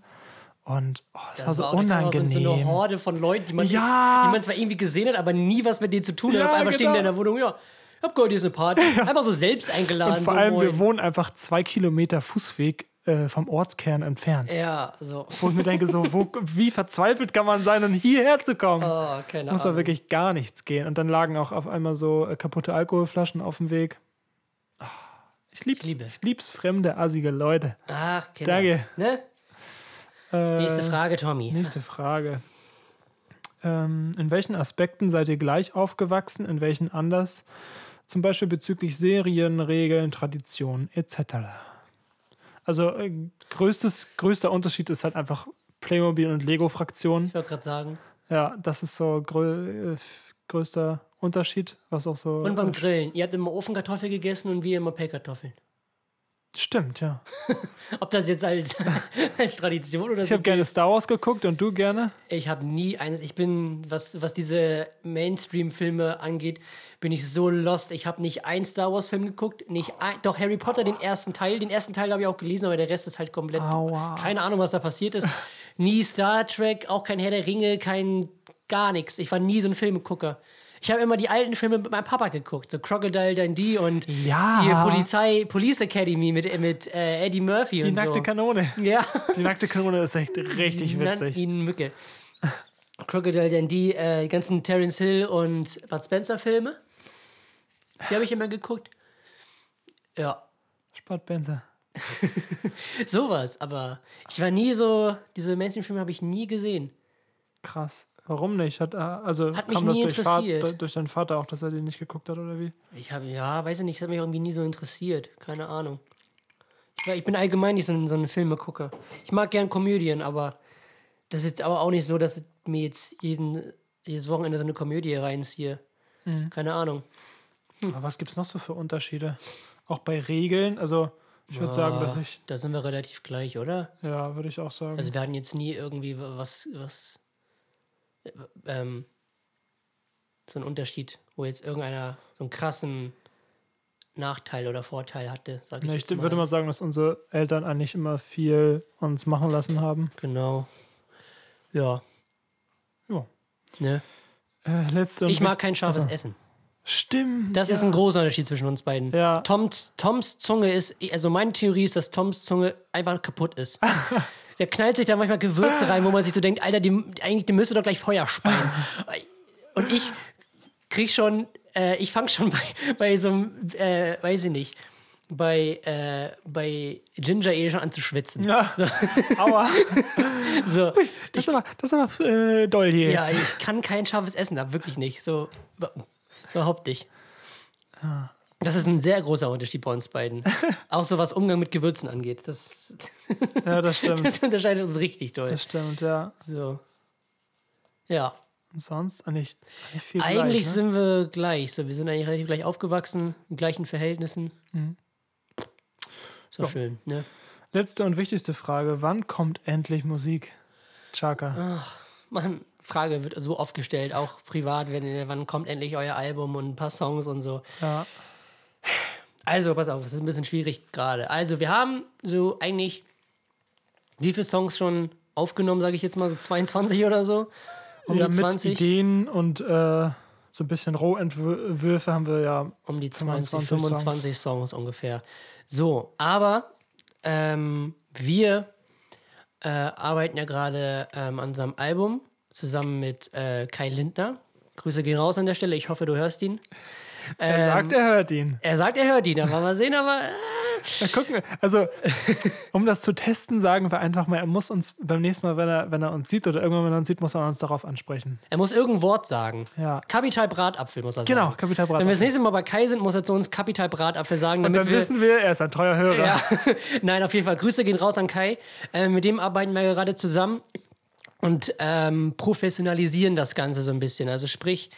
Und oh, das, war so auch unangenehm. So, so eine Horde von Leuten, die man, Ja. die man zwar irgendwie gesehen hat, aber nie was mit denen zu tun hat. Ja, Auf einmal stehen genau. die in der Wohnung, ja, ich hab gehört, hier ist eine Party. [LAUGHS] Einfach so selbst eingeladen. und vor so allem, wir moin. wohnen einfach zwei Kilometer Fußweg äh, vom Ortskern entfernt. Ja, so. Wo ich mir denke, so, wo, wie verzweifelt kann man sein, um hierher zu kommen? Oh, keine Muss da wirklich gar nichts gehen. Und dann lagen auch auf einmal so äh, kaputte Alkoholflaschen auf dem Weg. Ah, Ich lieb's. liebe. Ich lieb's, fremde, assige Leute. Ach, kenn Danke. Ne? Äh, Nächste Frage, Tommy. Nächste Frage. Ähm, in welchen Aspekten seid ihr gleich aufgewachsen, in welchen anders? Zum Beispiel bezüglich Serien, Regeln, Traditionen etc. Also äh, größtes, größter Unterschied ist halt einfach Playmobil und Lego-Fraktion. Ich wollte gerade sagen. Ja, das ist so grö äh, größter Unterschied, was auch so. Und beim Grillen. Ihr habt immer Ofenkartoffel gegessen und wir immer Pellkartoffeln. Stimmt, ja. [LAUGHS] Ob das jetzt als, [LAUGHS] als Tradition oder Ich so. habe gerne Star Wars geguckt und du gerne? Ich habe nie eines. Ich bin, was, was diese Mainstream-Filme angeht, bin ich so lost. Ich habe nicht einen Star Wars-Film geguckt, nicht ein, doch Harry Potter, den ersten Teil. Den ersten Teil habe ich auch gelesen, aber der Rest ist halt komplett. Aua. Keine Ahnung, was da passiert ist. nie Star Trek, auch kein Herr der Ringe, kein gar nichts. Ich war nie so ein Filmegucker. Ich habe immer die alten Filme mit meinem Papa geguckt, so Crocodile Dundee und Ja. die Polizei, Police Academy mit, mit äh, Eddie Murphy Die und nackte so. Kanone. Ja. Die nackte Kanone ist echt [LAUGHS] richtig nannten witzig. ihn Mücke. Crocodile Dundee, äh, die ganzen Terence Hill und Bud Spencer Filme. Die habe ich immer geguckt. Ja, Sportbenzer. [LAUGHS] sowas. Aber ich war nie so, diese Mainstream-Filme habe ich nie gesehen. Krass. Warum nicht? Hat, äh, also Hat mich kam das nie durch, Vater, interessiert. durch deinen Vater auch, dass er den nicht geguckt hat oder wie? Ich habe, ja, weiß ich nicht, das hat mich irgendwie nie so interessiert. Keine Ahnung. Ich, ich bin allgemein nicht so ein, so ein Filmegucker. Ich mag gern Komödien, aber das ist jetzt aber auch nicht so, dass ich mir jetzt jeden, jedes Wochenende so eine Komödie reinziehe. Mhm. Keine Ahnung. Aber was gibt es noch so für Unterschiede? Auch bei Regeln? Also, ich würde sagen, dass ich, Da sind wir relativ gleich, oder? ja, würde ich auch sagen. Also wir hatten jetzt nie irgendwie was, was ähm, so einen Unterschied, wo jetzt irgendeiner so einen krassen Nachteil oder Vorteil hatte, sag ich Nee, ich mal. würde mal sagen, dass unsere Eltern eigentlich immer viel uns machen lassen haben. Genau. Ja. Ja. Ne? Äh, letzte Ich mag kein scharfes also, Essen. Stimmt. Das ja. ist ein großer Unterschied zwischen uns beiden. Ja. Toms, Toms Zunge ist, also meine Theorie ist, dass Toms Zunge einfach kaputt ist. [LAUGHS] Der knallt sich da manchmal Gewürze rein, wo man sich so denkt, Alter, die, eigentlich, die müsste doch gleich Feuer speien. [LAUGHS] Und ich krieg schon, äh, ich fange schon bei, bei so einem, äh, weiß ich nicht, bei, äh, bei Ginger Ale schon an zu schwitzen. Ja. [LAUGHS] Aua. [LAUGHS] So, Das ist aber, das ist aber äh, doll hier ja, jetzt. ich kann kein scharfes Essen ab, wirklich nicht. So, über- überhaupt nicht. Das ist ein sehr großer Unterschied bei uns beiden. [LAUGHS] Auch so was Umgang mit Gewürzen angeht. Das, Ja, das stimmt. [LAUGHS] das unterscheidet uns richtig doll. Das stimmt, ja. So. Ja, Und sonst eigentlich, eigentlich viel eigentlich gleich, ne? sind wir gleich. So, wir sind eigentlich relativ gleich aufgewachsen, in gleichen Verhältnissen. So Ja. schön, ne? Letzte und wichtigste Frage. Wann kommt endlich Musik? Chaka. Mann, Frage wird so oft gestellt, auch privat, wenn, wann kommt endlich euer Album und ein paar Songs und so. Ja. Also, pass auf, es ist ein bisschen schwierig gerade. Also, wir haben so eigentlich wie viele Songs schon aufgenommen, sage ich jetzt mal, so 22 oder so? Um ja, die mit 20? Ideen und äh, so ein bisschen Rohentwürfe haben wir ja. Um die 20, 25 25 Songs, ungefähr. So, aber ähm, wir äh, arbeiten ja gerade ähm, an unserem Album zusammen mit äh, Kai Lindner. Grüße gehen raus an der Stelle. Ich hoffe, du hörst ihn. Er Ähm, sagt, er hört ihn. Er sagt, er hört ihn, aber mal sehen, aber. Äh, Ja, gucken. Also, [LAUGHS] um das zu testen, sagen wir einfach mal, er muss uns beim nächsten Mal, wenn er, wenn er uns sieht oder irgendwann, wenn er uns sieht, muss er uns darauf ansprechen. er muss irgendein Wort sagen. Ja. Kapital Bratapfel muss er Genau, sagen. Kapital Wenn wir das Bratapfel. nächste Mal bei Kai sind, muss er zu uns Kapital Bratapfel sagen, Und dann wir. wissen wir, er ist ein treuer Hörer. Ja, [LAUGHS] nein, auf jeden Fall. Grüße gehen raus an Kai. Äh, mit dem arbeiten wir gerade zusammen und ähm, professionalisieren das Ganze so ein bisschen. Also sprich,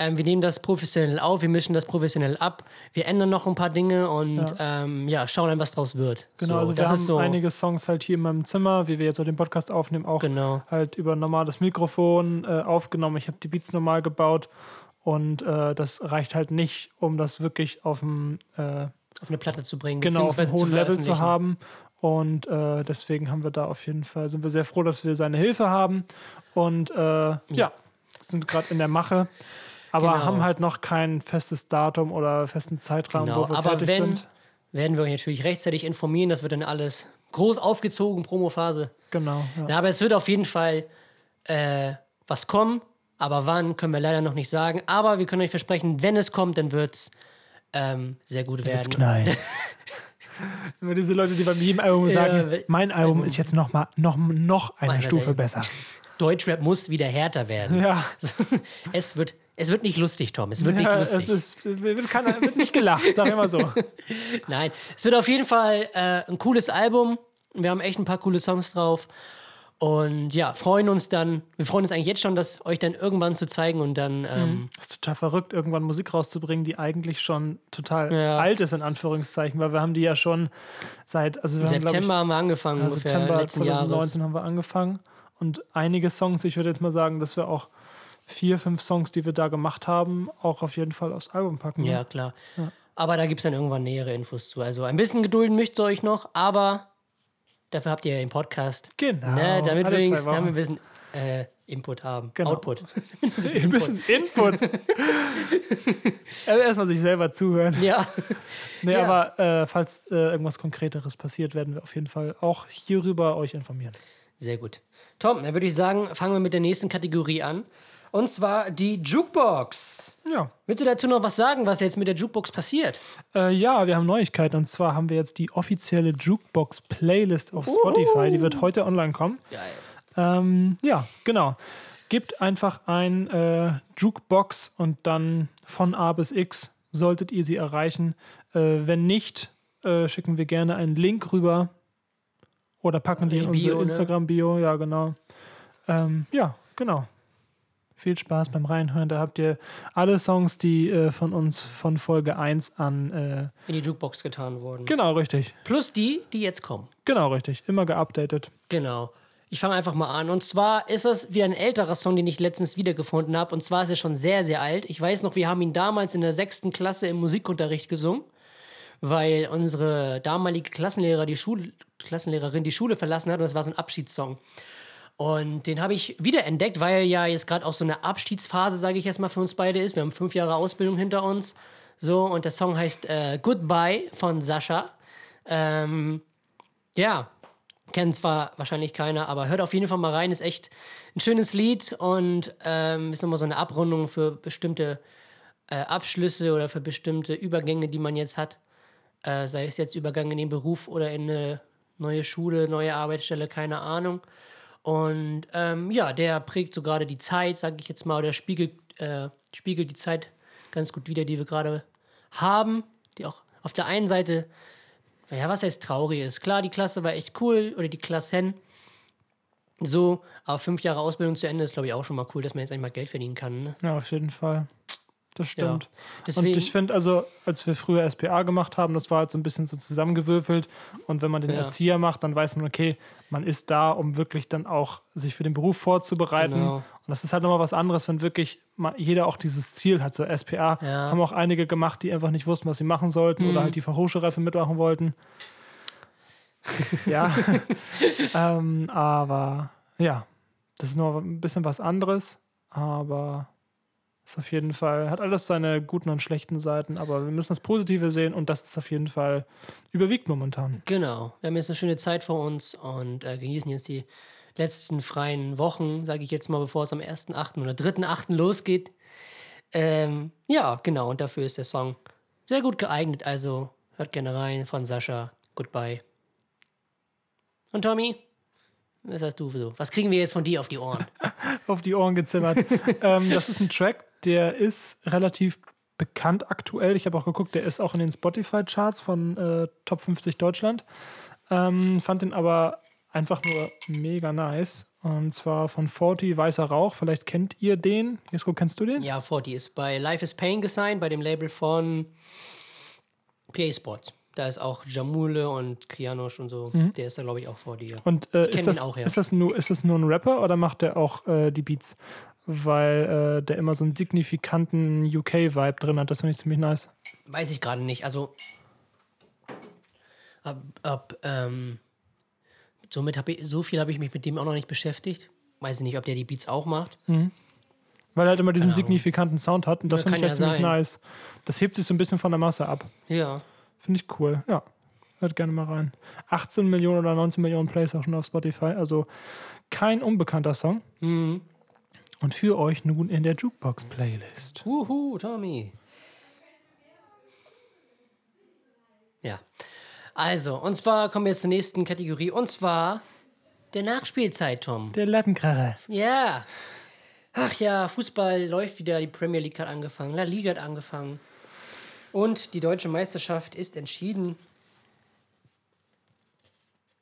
ähm, wir nehmen das professionell auf, wir mischen das professionell ab, wir ändern noch ein paar Dinge und ja, ähm, ja schauen dann, was draus wird. Genau, so, also wir das haben ist so. einige Songs halt hier in meinem Zimmer, wie wir jetzt auch den Podcast aufnehmen, auch Genau. halt über ein normales Mikrofon äh, aufgenommen. Ich habe die Beats normal gebaut und äh, das reicht halt nicht, um das wirklich auf dem äh, auf eine Platte zu bringen, genau auf einem hohen Level zu haben. Und äh, deswegen haben wir da auf jeden Fall, sind wir sehr froh, dass wir seine Hilfe haben. Und äh, ja. sind gerade in der Mache. Aber Genau. haben halt noch kein festes Datum oder festen Zeitrahmen, Genau, wo wir aber fertig wenn, sind. werden wir euch natürlich rechtzeitig informieren. Das wird dann alles groß aufgezogen, Promophase. Genau. Ja. Ja, aber es wird auf jeden Fall äh, was kommen. Aber wann, können wir leider noch nicht sagen. Aber wir können euch versprechen, wenn es kommt, dann wird es ähm, sehr gut werden. knallen. [LAUGHS] [LAUGHS] Immer diese Leute, die bei jedem Album sagen, we- mein Album ist jetzt noch mal noch, noch eine Stufe selber. besser. Deutschrap muss wieder härter werden. Ja, [LAUGHS] Es, wird, es wird nicht lustig, Tom. Es wird nicht ja lustig. es ist, wird, kann, wird nicht gelacht, sag ich mal so. [LAUGHS] Nein, es wird auf jeden Fall äh, ein cooles Album. Wir haben echt ein paar coole Songs drauf. Und ja, freuen uns dann, wir freuen uns eigentlich jetzt schon, das euch dann irgendwann zu zeigen und dann, ähm, Das ist total verrückt, irgendwann Musik rauszubringen, die eigentlich schon total Ja. alt ist, in Anführungszeichen, weil wir haben die ja schon seit, also wir haben, September haben wir angefangen, ich, ja, ungefähr September letzten 2019 Jahres. haben wir angefangen und einige Songs, ich würde jetzt mal sagen, dass wir auch vier, fünf Songs, die wir da gemacht haben, auch auf jeden Fall aufs Album packen. ne? Ja, klar. Aber da gibt es dann irgendwann nähere Infos zu. Also ein bisschen gedulden müsst ihr euch noch, aber dafür habt ihr ja den Podcast. Genau. Ne, damit wir alle Wochen. haben wir ein bisschen äh, Input haben. Genau. Output. [LAUGHS] Ein bisschen Input. [LAUGHS] Erstmal sich selber zuhören. Ja. [LAUGHS] Nee, Ja. aber äh, falls äh, irgendwas Konkreteres passiert, werden wir auf jeden Fall auch hierüber euch informieren. Sehr gut. Tom, dann würde ich sagen, fangen wir mit der nächsten Kategorie an. Und zwar die Jukebox. Ja. Willst du dazu noch was sagen, was jetzt mit der Jukebox passiert? Äh, ja, wir haben Neuigkeiten und zwar haben wir jetzt die offizielle Jukebox-Playlist auf Spotify. Die wird heute online kommen. Geil. Ähm, ja, genau. Gebt einfach ein äh, Jukebox und dann von A bis X solltet ihr sie erreichen. Äh, wenn nicht, äh, schicken wir gerne einen Link rüber oder packen die in unsere Bio, ne? Instagram-Bio. Ja, genau. Ähm, ja, genau. Viel Spaß beim Reinhören. Da habt ihr alle Songs, die äh, von uns von Folge 1 an. Äh, In die Jukebox getan worden. genau, richtig. Plus die, die jetzt kommen. Genau, richtig. Immer geupdatet. Genau. Ich fange einfach mal an. Und zwar ist das wieder ein älterer Song, den ich letztens wiedergefunden habe. Und zwar ist er schon sehr, sehr alt. Ich weiß noch, wir haben ihn damals in der sechsten Klasse im Musikunterricht gesungen, weil unsere damalige Klassenlehrer die Schule, Klassenlehrerin die Schule verlassen hat. Und das war so ein Abschiedssong. Und den habe ich wiederentdeckt, weil ja jetzt gerade auch so eine Abschiedsphase, sage ich jetzt mal, für uns beide ist. Wir haben fünf Jahre Ausbildung hinter uns. So, und der Song heißt äh, Goodbye von Sascha. Ähm, ja, kennt zwar wahrscheinlich keiner, aber hört auf jeden Fall mal rein. Ist echt ein schönes Lied und ähm, ist nochmal so eine Abrundung für bestimmte äh, Abschlüsse oder für bestimmte Übergänge, die man jetzt hat. Äh, sei es jetzt Übergang in den Beruf oder in eine neue Schule, neue Arbeitsstelle, keine Ahnung. Und ähm, ja, der prägt so gerade die Zeit, sage ich jetzt mal, oder spiegelt, äh, spiegelt die Zeit ganz gut wider, die wir gerade haben. Die auch auf der einen Seite ja, was heißt traurig ist? Klar, die Klasse war echt cool oder die Klassen. So, aber fünf Jahre Ausbildung zu Ende ist, glaube ich, auch schon mal cool, dass man jetzt eigentlich mal Geld verdienen kann. Ne? Ja, auf jeden Fall. Das stimmt. Deswegen, Und ich finde, also, als wir früher SPA gemacht haben, das war halt so ein bisschen so zusammengewürfelt. Und wenn man den Ja. Erzieher macht, dann weiß man, okay, man ist da, um wirklich dann auch sich für den Beruf vorzubereiten. Genau. Und das ist halt nochmal was anderes, wenn wirklich mal jeder auch dieses Ziel hat. So SPA Ja. Mhm. haben auch einige gemacht, die einfach nicht wussten, was sie machen sollten oder halt die Fachhochschulreife mitmachen wollten. ja. [LAUGHS] [LAUGHS] ähm, aber ja, das ist noch ein bisschen was anderes. Aber ist auf jeden Fall, hat alles seine guten und schlechten Seiten, aber wir müssen das Positive sehen und das ist auf jeden Fall überwiegt momentan. genau, wir haben jetzt eine schöne Zeit vor uns und äh, genießen jetzt die letzten freien Wochen, sage ich jetzt mal, bevor es am 1.8. oder 3.8. losgeht. Ähm, ja, genau, und dafür ist der Song sehr gut geeignet. Also hört gerne rein von Sascha. Goodbye. Und Tommy, was hast du so? Was kriegen wir jetzt von dir auf die Ohren? [LAUGHS] Auf die Ohren gezimmert. [LAUGHS] ähm, das ist ein Track, der ist relativ bekannt aktuell. Ich habe auch geguckt, der ist auch in den Spotify-Charts von äh, Top 50 Deutschland. Ähm, fand den aber einfach nur mega nice. Und zwar von 40 Weißer Rauch. Vielleicht kennt ihr den. Jesko, kennst du den? Ja, 40 ist bei Life is Pain gesigned, bei dem Label von PA Sports. Da ist auch Jamule und Krianosch und so. Der ist da, glaube ich, auch 40. Ja. Und äh, ist, das, ihn auch, ja. ist, das nur, ist das nur ein Rapper oder macht der auch äh, die Beats? Weil äh, der immer so einen signifikanten UK-Vibe drin hat. Das finde ich ziemlich nice. Weiß ich gerade nicht. Also, ob, ob ähm, somit habe ich, so viel habe ich mich mit dem auch noch nicht beschäftigt. Weiß ich nicht, ob der die Beats auch macht. Weil er halt immer diesen signifikanten Sound hat. Und das Ja, finde ich ja ziemlich nice. Das hebt sich so ein bisschen von der Masse ab. Ja. Finde ich cool. Ja. Hört gerne mal rein. 18 Millionen oder 19 Millionen Plays auch schon auf Spotify. Also kein unbekannter Song. Mhm. Und für euch nun in der Jukebox-Playlist. Wuhu, Tommy. Ja. Also, und zwar kommen wir jetzt zur nächsten Kategorie. Und zwar der Nachspielzeit, Tom. Der Lattenkracher. Ja. Ach ja, Fußball läuft wieder. Die Premier League hat angefangen. La Liga hat angefangen. Und die deutsche Meisterschaft ist entschieden.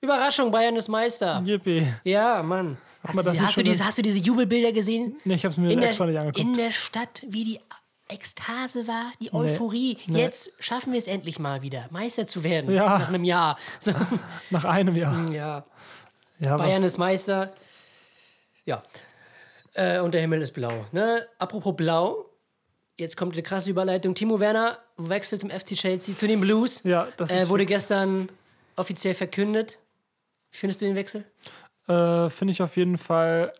Überraschung, Bayern ist Meister. Yippie. Ja, Mann. Hast, man du, hast, du diese, hast du diese Jubelbilder gesehen? Nee, ich habe es mir in extra nicht angeguckt. in der Stadt, wie die Ekstase war, die Euphorie. nee. Jetzt schaffen wir es endlich mal wieder, Meister zu werden. Ja. Nach einem Jahr. [LAUGHS] So, Nach einem Jahr. ja. Ja, Bayern was, ist Meister. Ja. Äh, und der Himmel ist blau. Ne? Apropos blau. Jetzt kommt eine krasse Überleitung. Timo Werner wechselt zum FC Chelsea zu den Blues. ja, das Äh, wurde fix. gestern offiziell verkündet. Wie findest du den Wechsel? Äh, Finde ich auf jeden Fall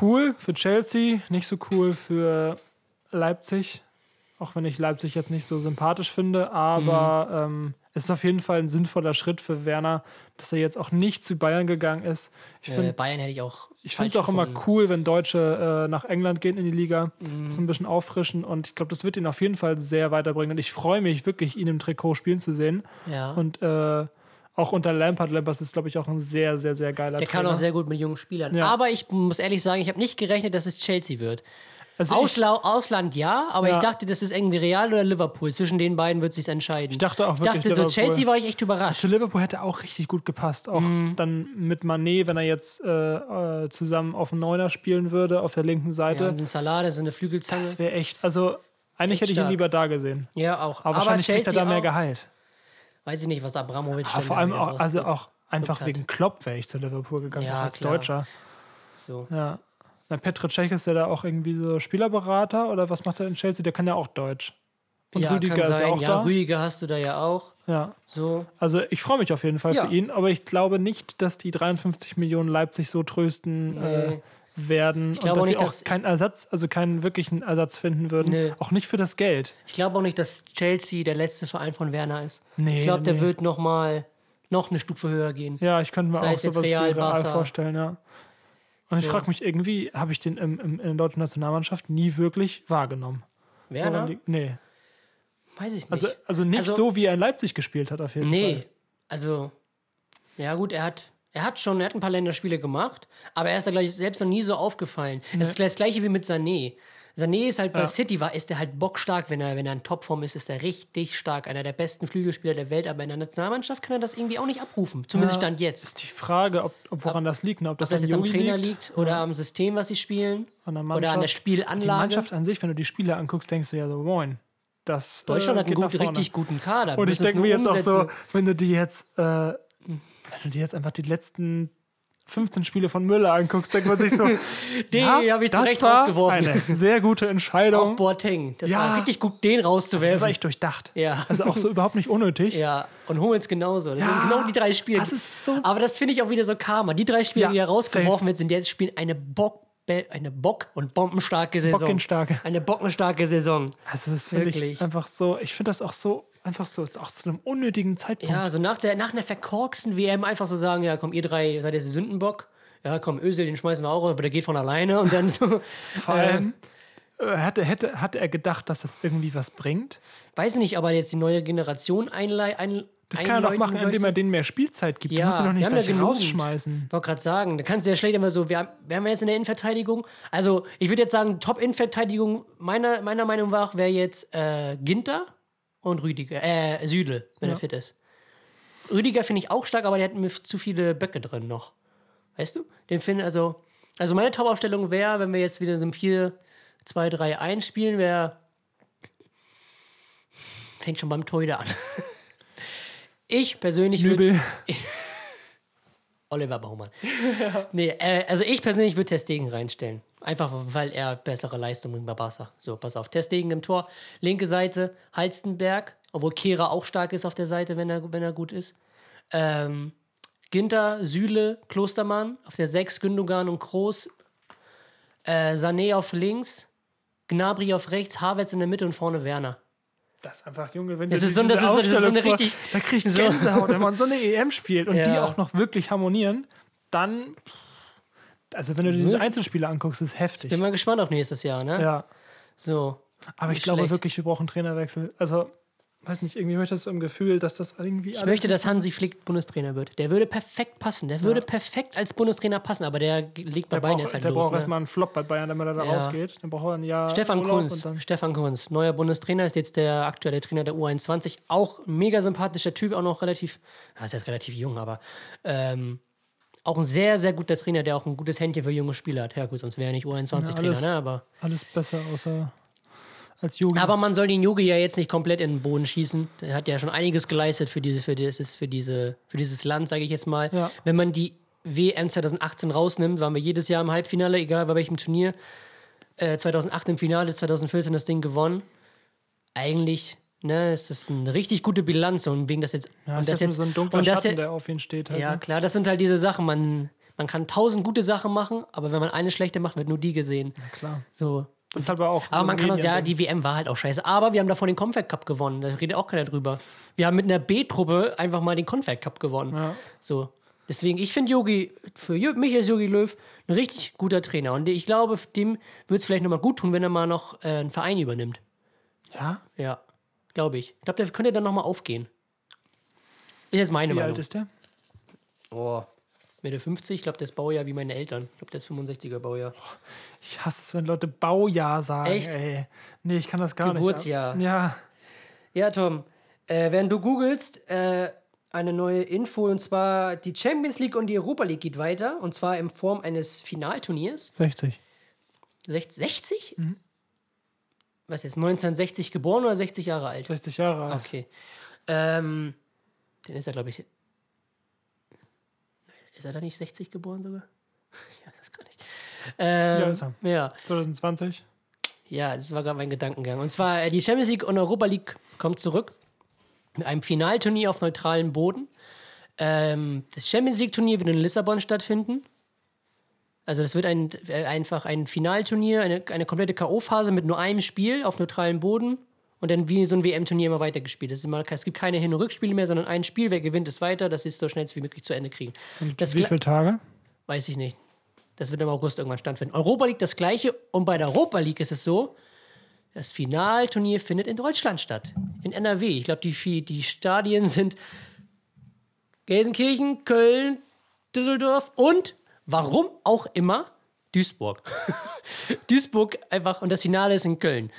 cool für Chelsea, nicht so cool für Leipzig. Auch wenn ich Leipzig jetzt nicht so sympathisch finde, aber Mhm. ähm, es ist auf jeden Fall ein sinnvoller Schritt für Werner, dass er jetzt auch nicht zu Bayern gegangen ist. Ich Äh, finde Bayern hätte ich auch. Ich finde es auch immer cool, wenn Deutsche äh, nach England gehen in die Liga, Mhm. so ein bisschen auffrischen und ich glaube, das wird ihn auf jeden Fall sehr weiterbringen und ich freue mich wirklich, ihn im Trikot spielen zu sehen Ja. und äh, auch unter Lampard. Lampard ist, glaube ich, auch ein sehr, sehr, sehr geiler Der kann Trainer. auch sehr gut mit jungen Spielern. Ja. Aber ich muss ehrlich sagen, ich habe nicht gerechnet, dass es Chelsea wird. Also ich, Ausla Ausland ja, aber Ja. ich dachte, das ist irgendwie Real oder Liverpool. Zwischen den beiden wird sich entscheiden. ich dachte auch Ich wirklich, dachte so, Liverpool. Chelsea war ich echt überrascht. Zu Liverpool hätte auch richtig gut gepasst. Auch Mhm. dann mit Manet, wenn er jetzt äh, äh, zusammen auf dem Neuner spielen würde, auf der linken Ja, Seite. und den Salah, das ist eine Flügelzange. das wäre echt, also eigentlich Echt hätte ich ihn stark. lieber da gesehen. Ja, auch. Aber, wahrscheinlich kriegt er da mehr Gehalt. Weiß ich nicht, was Abramovic Aber dann vor allem auch, also auch einfach hat. wegen Klopp wäre ich zu Liverpool gegangen, Ja, als klar. Deutscher. So. Ja. Na, Petr Cech ist ja da auch irgendwie so Spielerberater oder was macht er in Chelsea? Der kann ja auch Deutsch. Und ja, Rüdiger ist ja auch ja, da. Rüdiger hast du da ja auch. Ja. So. Also ich freue mich auf jeden Fall Ja. für ihn, aber ich glaube nicht, dass die 53 Millionen Leipzig so trösten äh, Nee. werden und glaube dass auch sie nicht, auch dass- keinen Ersatz, also keinen wirklichen Ersatz finden würden. Nee. Auch nicht für das Geld. Ich glaube auch nicht, dass Chelsea der letzte Verein von Werner ist. Nee, ich glaube, der nee. wird noch mal noch eine Stufe höher gehen. Ja, ich könnte mir Sei auch sowas wie Real, Real Barca. vorstellen, ja. Und ich So. frage mich irgendwie, habe ich den im, im, in der deutschen Nationalmannschaft nie wirklich wahrgenommen? Werner? Liegt- Nee. Weiß ich nicht. Also, also nicht Also- so, wie er in Leipzig gespielt hat, auf jeden nee, Fall. also ja gut, er hat er hat schon, er hat ein paar Länderspiele gemacht, aber er ist da gleich selbst noch nie so aufgefallen. Das ist das gleiche wie mit Sané. Sané ist halt bei Ja. City war, ist er halt bockstark, wenn er, wenn er in Topform ist, ist er richtig stark. Einer der besten Flügelspieler der Welt, aber in der Nationalmannschaft kann er das irgendwie auch nicht abrufen. Zumindest Ja. Stand jetzt. Ist die Frage, ob, ob woran das liegt, ne? ob das, Ob das jetzt am Trainer liegt, oder am System, was sie spielen, an der oder an der Mannschaft. Die Spielanlage. Mannschaft an sich, wenn du die Spiele anguckst, denkst du ja so, moin. Das, Deutschland äh, hat einen gut, richtig guten Kader. Und ich denke mir jetzt auch so, umsetzen. wenn du die jetzt, äh, wenn du dir jetzt einfach die letzten 15 Spiele von Müller anguckst, denkt man sich so, Den [LAUGHS] ja, habe ich zu Recht rausgeworfen. Eine sehr gute Auch Entscheidung. Boateng. Das Ja. war richtig gut, den das war rauszuwerfen. echt durchdacht. Ja. Also auch so überhaupt nicht unnötig. Ja, und Hummels genauso. Das Ja, sind genau die drei Spiele. das ist so- Aber das finde ich auch wieder so Karma. Die drei Spiele, Ja, die da rausgeworfen werden, sind jetzt spielen eine Bock, eine Bock- und bombenstarke Saison. Bockenstarke. Eine bockenstarke Saison. Also das finde ich Wirklich. einfach so, ich finde das auch so, einfach so, auch zu einem unnötigen Zeitpunkt. Ja, so nach, der, nach einer verkorksten WM einfach so sagen, ja komm, ihr drei seid jetzt Sündenbock. Ja, komm, Ösel, den schmeißen wir auch, aber der geht von alleine. Und dann so, [LAUGHS] Vor allem, äh, hatte, hätte, hatte er gedacht, dass das irgendwie was bringt? weiß nicht, aber jetzt die neue Generation einlei ein, Das kann er doch machen, indem er denen mehr Spielzeit gibt. Ja, du musst ihn doch nicht ja gleich genügend. rausschmeißen. Ich wollte gerade sagen, da kannst du ja schlecht immer so, wir haben, wir haben jetzt in der Innenverteidigung, also ich würde jetzt sagen, Top-Innenverteidigung meiner, meiner Meinung nach wäre jetzt äh, Ginter und Rüdiger, äh, Süle, wenn Ja. er fit ist. Rüdiger finde ich auch stark, aber der hat mir zu viele Böcke drin noch. Weißt du? Den finde also, also meine Top-Aufstellung wäre, wenn wir jetzt wieder so ein 4, 2, 3, 1 spielen, wäre, fängt schon beim Torhüter an. [LAUGHS] Ich persönlich würde. [LAUGHS] Oliver Baumann. [LAUGHS] Nee, äh, also ich persönlich würde Testegen reinstellen. Einfach weil er bessere Leistung bringt bei Barca. So, pass auf. Testegen im Tor. Linke Seite Halstenberg, obwohl Kehra auch stark ist auf der Seite, wenn er, wenn er gut ist. Ähm, Ginter, Süle, Klostermann. Auf der 6 Gündogan und Kroos. Äh, Sané auf links. Gnabry auf rechts. Havertz in der Mitte und vorne Werner. Das ist einfach, Junge, wenn Das du ist so- diese das ist so- das ist so eine vor- richtig- Da krieg ich so- Gänsehaut, wenn man so eine EM spielt und die Ja. auch noch wirklich harmonieren, dann. Also, wenn du dir diese Einzelspiele anguckst, ist heftig. Bin mal gespannt auf nächstes Jahr, ne? Ja. So. Aber ich Nicht glaube schlecht. wirklich, wir brauchen Trainerwechsel. Also, weiß nicht, irgendwie das so im Gefühl, dass das irgendwie Ich möchte, dass Hansi Flick Bundestrainer wird. Der würde perfekt passen. Der würde perfekt als Bundestrainer passen, aber der liegt bei der Bayern braucht, erst halt der los. braucht Ne? erstmal einen Flop bei Bayern, damit er da Ja. rausgeht. Dann braucht er ein Jahr. Stefan Urlaub Kunz. Stefan Kunz, neuer Bundestrainer, ist jetzt der aktuelle Trainer der U21. Auch ein mega sympathischer Typ, auch noch relativ, er ist jetzt relativ jung, aber ähm, auch ein sehr, sehr guter Trainer, der auch ein gutes Händchen für junge Spieler hat. Ja, gut, sonst wäre er nicht U21-Trainer, alles- ne? Aber, Alles besser außer als Yogi. aber man soll den Yogi ja jetzt nicht komplett in den Boden schießen. Der hat ja schon einiges geleistet für, diese, für, dieses, für, diese, für dieses Land, sage ich jetzt mal. Ja. Wenn man die WM 2018 rausnimmt, waren wir jedes Jahr im Halbfinale, egal bei welchem Turnier. Äh, 2008 im Finale, 2014 das Ding gewonnen. Eigentlich ne, ist das eine richtig gute Bilanz und wegen das jetzt ja, und ist das das jetzt so ein dunkler und das Schatten, der auf ihn steht. Halt, ja ne? klar, das sind halt diese Sachen. Man Man kann tausend gute Sachen machen, aber wenn man eine schlechte macht, wird nur die gesehen. Klar. So. Das ist aber auch. Aber so man kann auch, ja, die WM war halt auch scheiße. Aber wir haben davor den Confed Cup gewonnen. Da redet auch keiner drüber. Wir haben mit einer B-Truppe einfach mal den Confed Cup gewonnen. Ja. So. Deswegen, ich finde Yogi, für mich ist Yogi Löw ein richtig guter Trainer. Und ich glaube, dem würde es vielleicht nochmal gut tun, wenn er mal noch äh, einen Verein übernimmt. Ja? Ja, glaube ich. Ich glaube, der könnte dann nochmal aufgehen. Ist jetzt meine Wie Meinung. alt ist der? Oh. Mitte 50, ich glaube, das Baujahr wie meine Eltern. Ich glaube, das ist 65er Baujahr. Ich hasse es, wenn Leute Baujahr sagen. Echt? Ey. Nee, ich kann das gar Geburtsjahr. nicht. ab. Ja. Ja, Tom, äh, während du googelst, äh, eine neue Info und zwar die Champions League und die Europa League geht weiter und zwar in Form eines Finalturniers. 60. Sech- 60? Was jetzt, 1960 geboren oder 60 Jahre alt? 60 Jahre alt. Okay. Ähm, den ist er, glaube ich. Ist er da nicht 60 geboren sogar? [LAUGHS] Ich weiß das gar nicht. Ähm, Ja, ist er. Ja, 2020. ja, das war gerade mein Gedankengang. Und zwar äh, die Champions League und Europa League kommt zurück mit einem Finalturnier auf neutralem Boden. Ähm, das Champions League Turnier wird in Lissabon stattfinden. Also das wird ein, äh, einfach ein Finalturnier, eine, eine komplette K.O.-Phase mit nur einem Spiel auf neutralem Boden und dann wie so ein WM-Turnier immer weitergespielt. Es, ist immer, es gibt keine Hin- und Rückspiele mehr, sondern ein Spiel, wer gewinnt, ist weiter. Das ist so schnell wie möglich zu Ende kriegen. Das Wie viele Tage? Weiß ich nicht. Das wird im August irgendwann stattfinden. Europa League das gleiche. Und bei der Europa League ist es so, das Finalturnier findet in Deutschland statt. In NRW. Ich glaube, die, die Stadien sind Gelsenkirchen, Köln, Düsseldorf und warum auch immer Duisburg. [LAUGHS] Duisburg einfach. Und das Finale ist in Köln.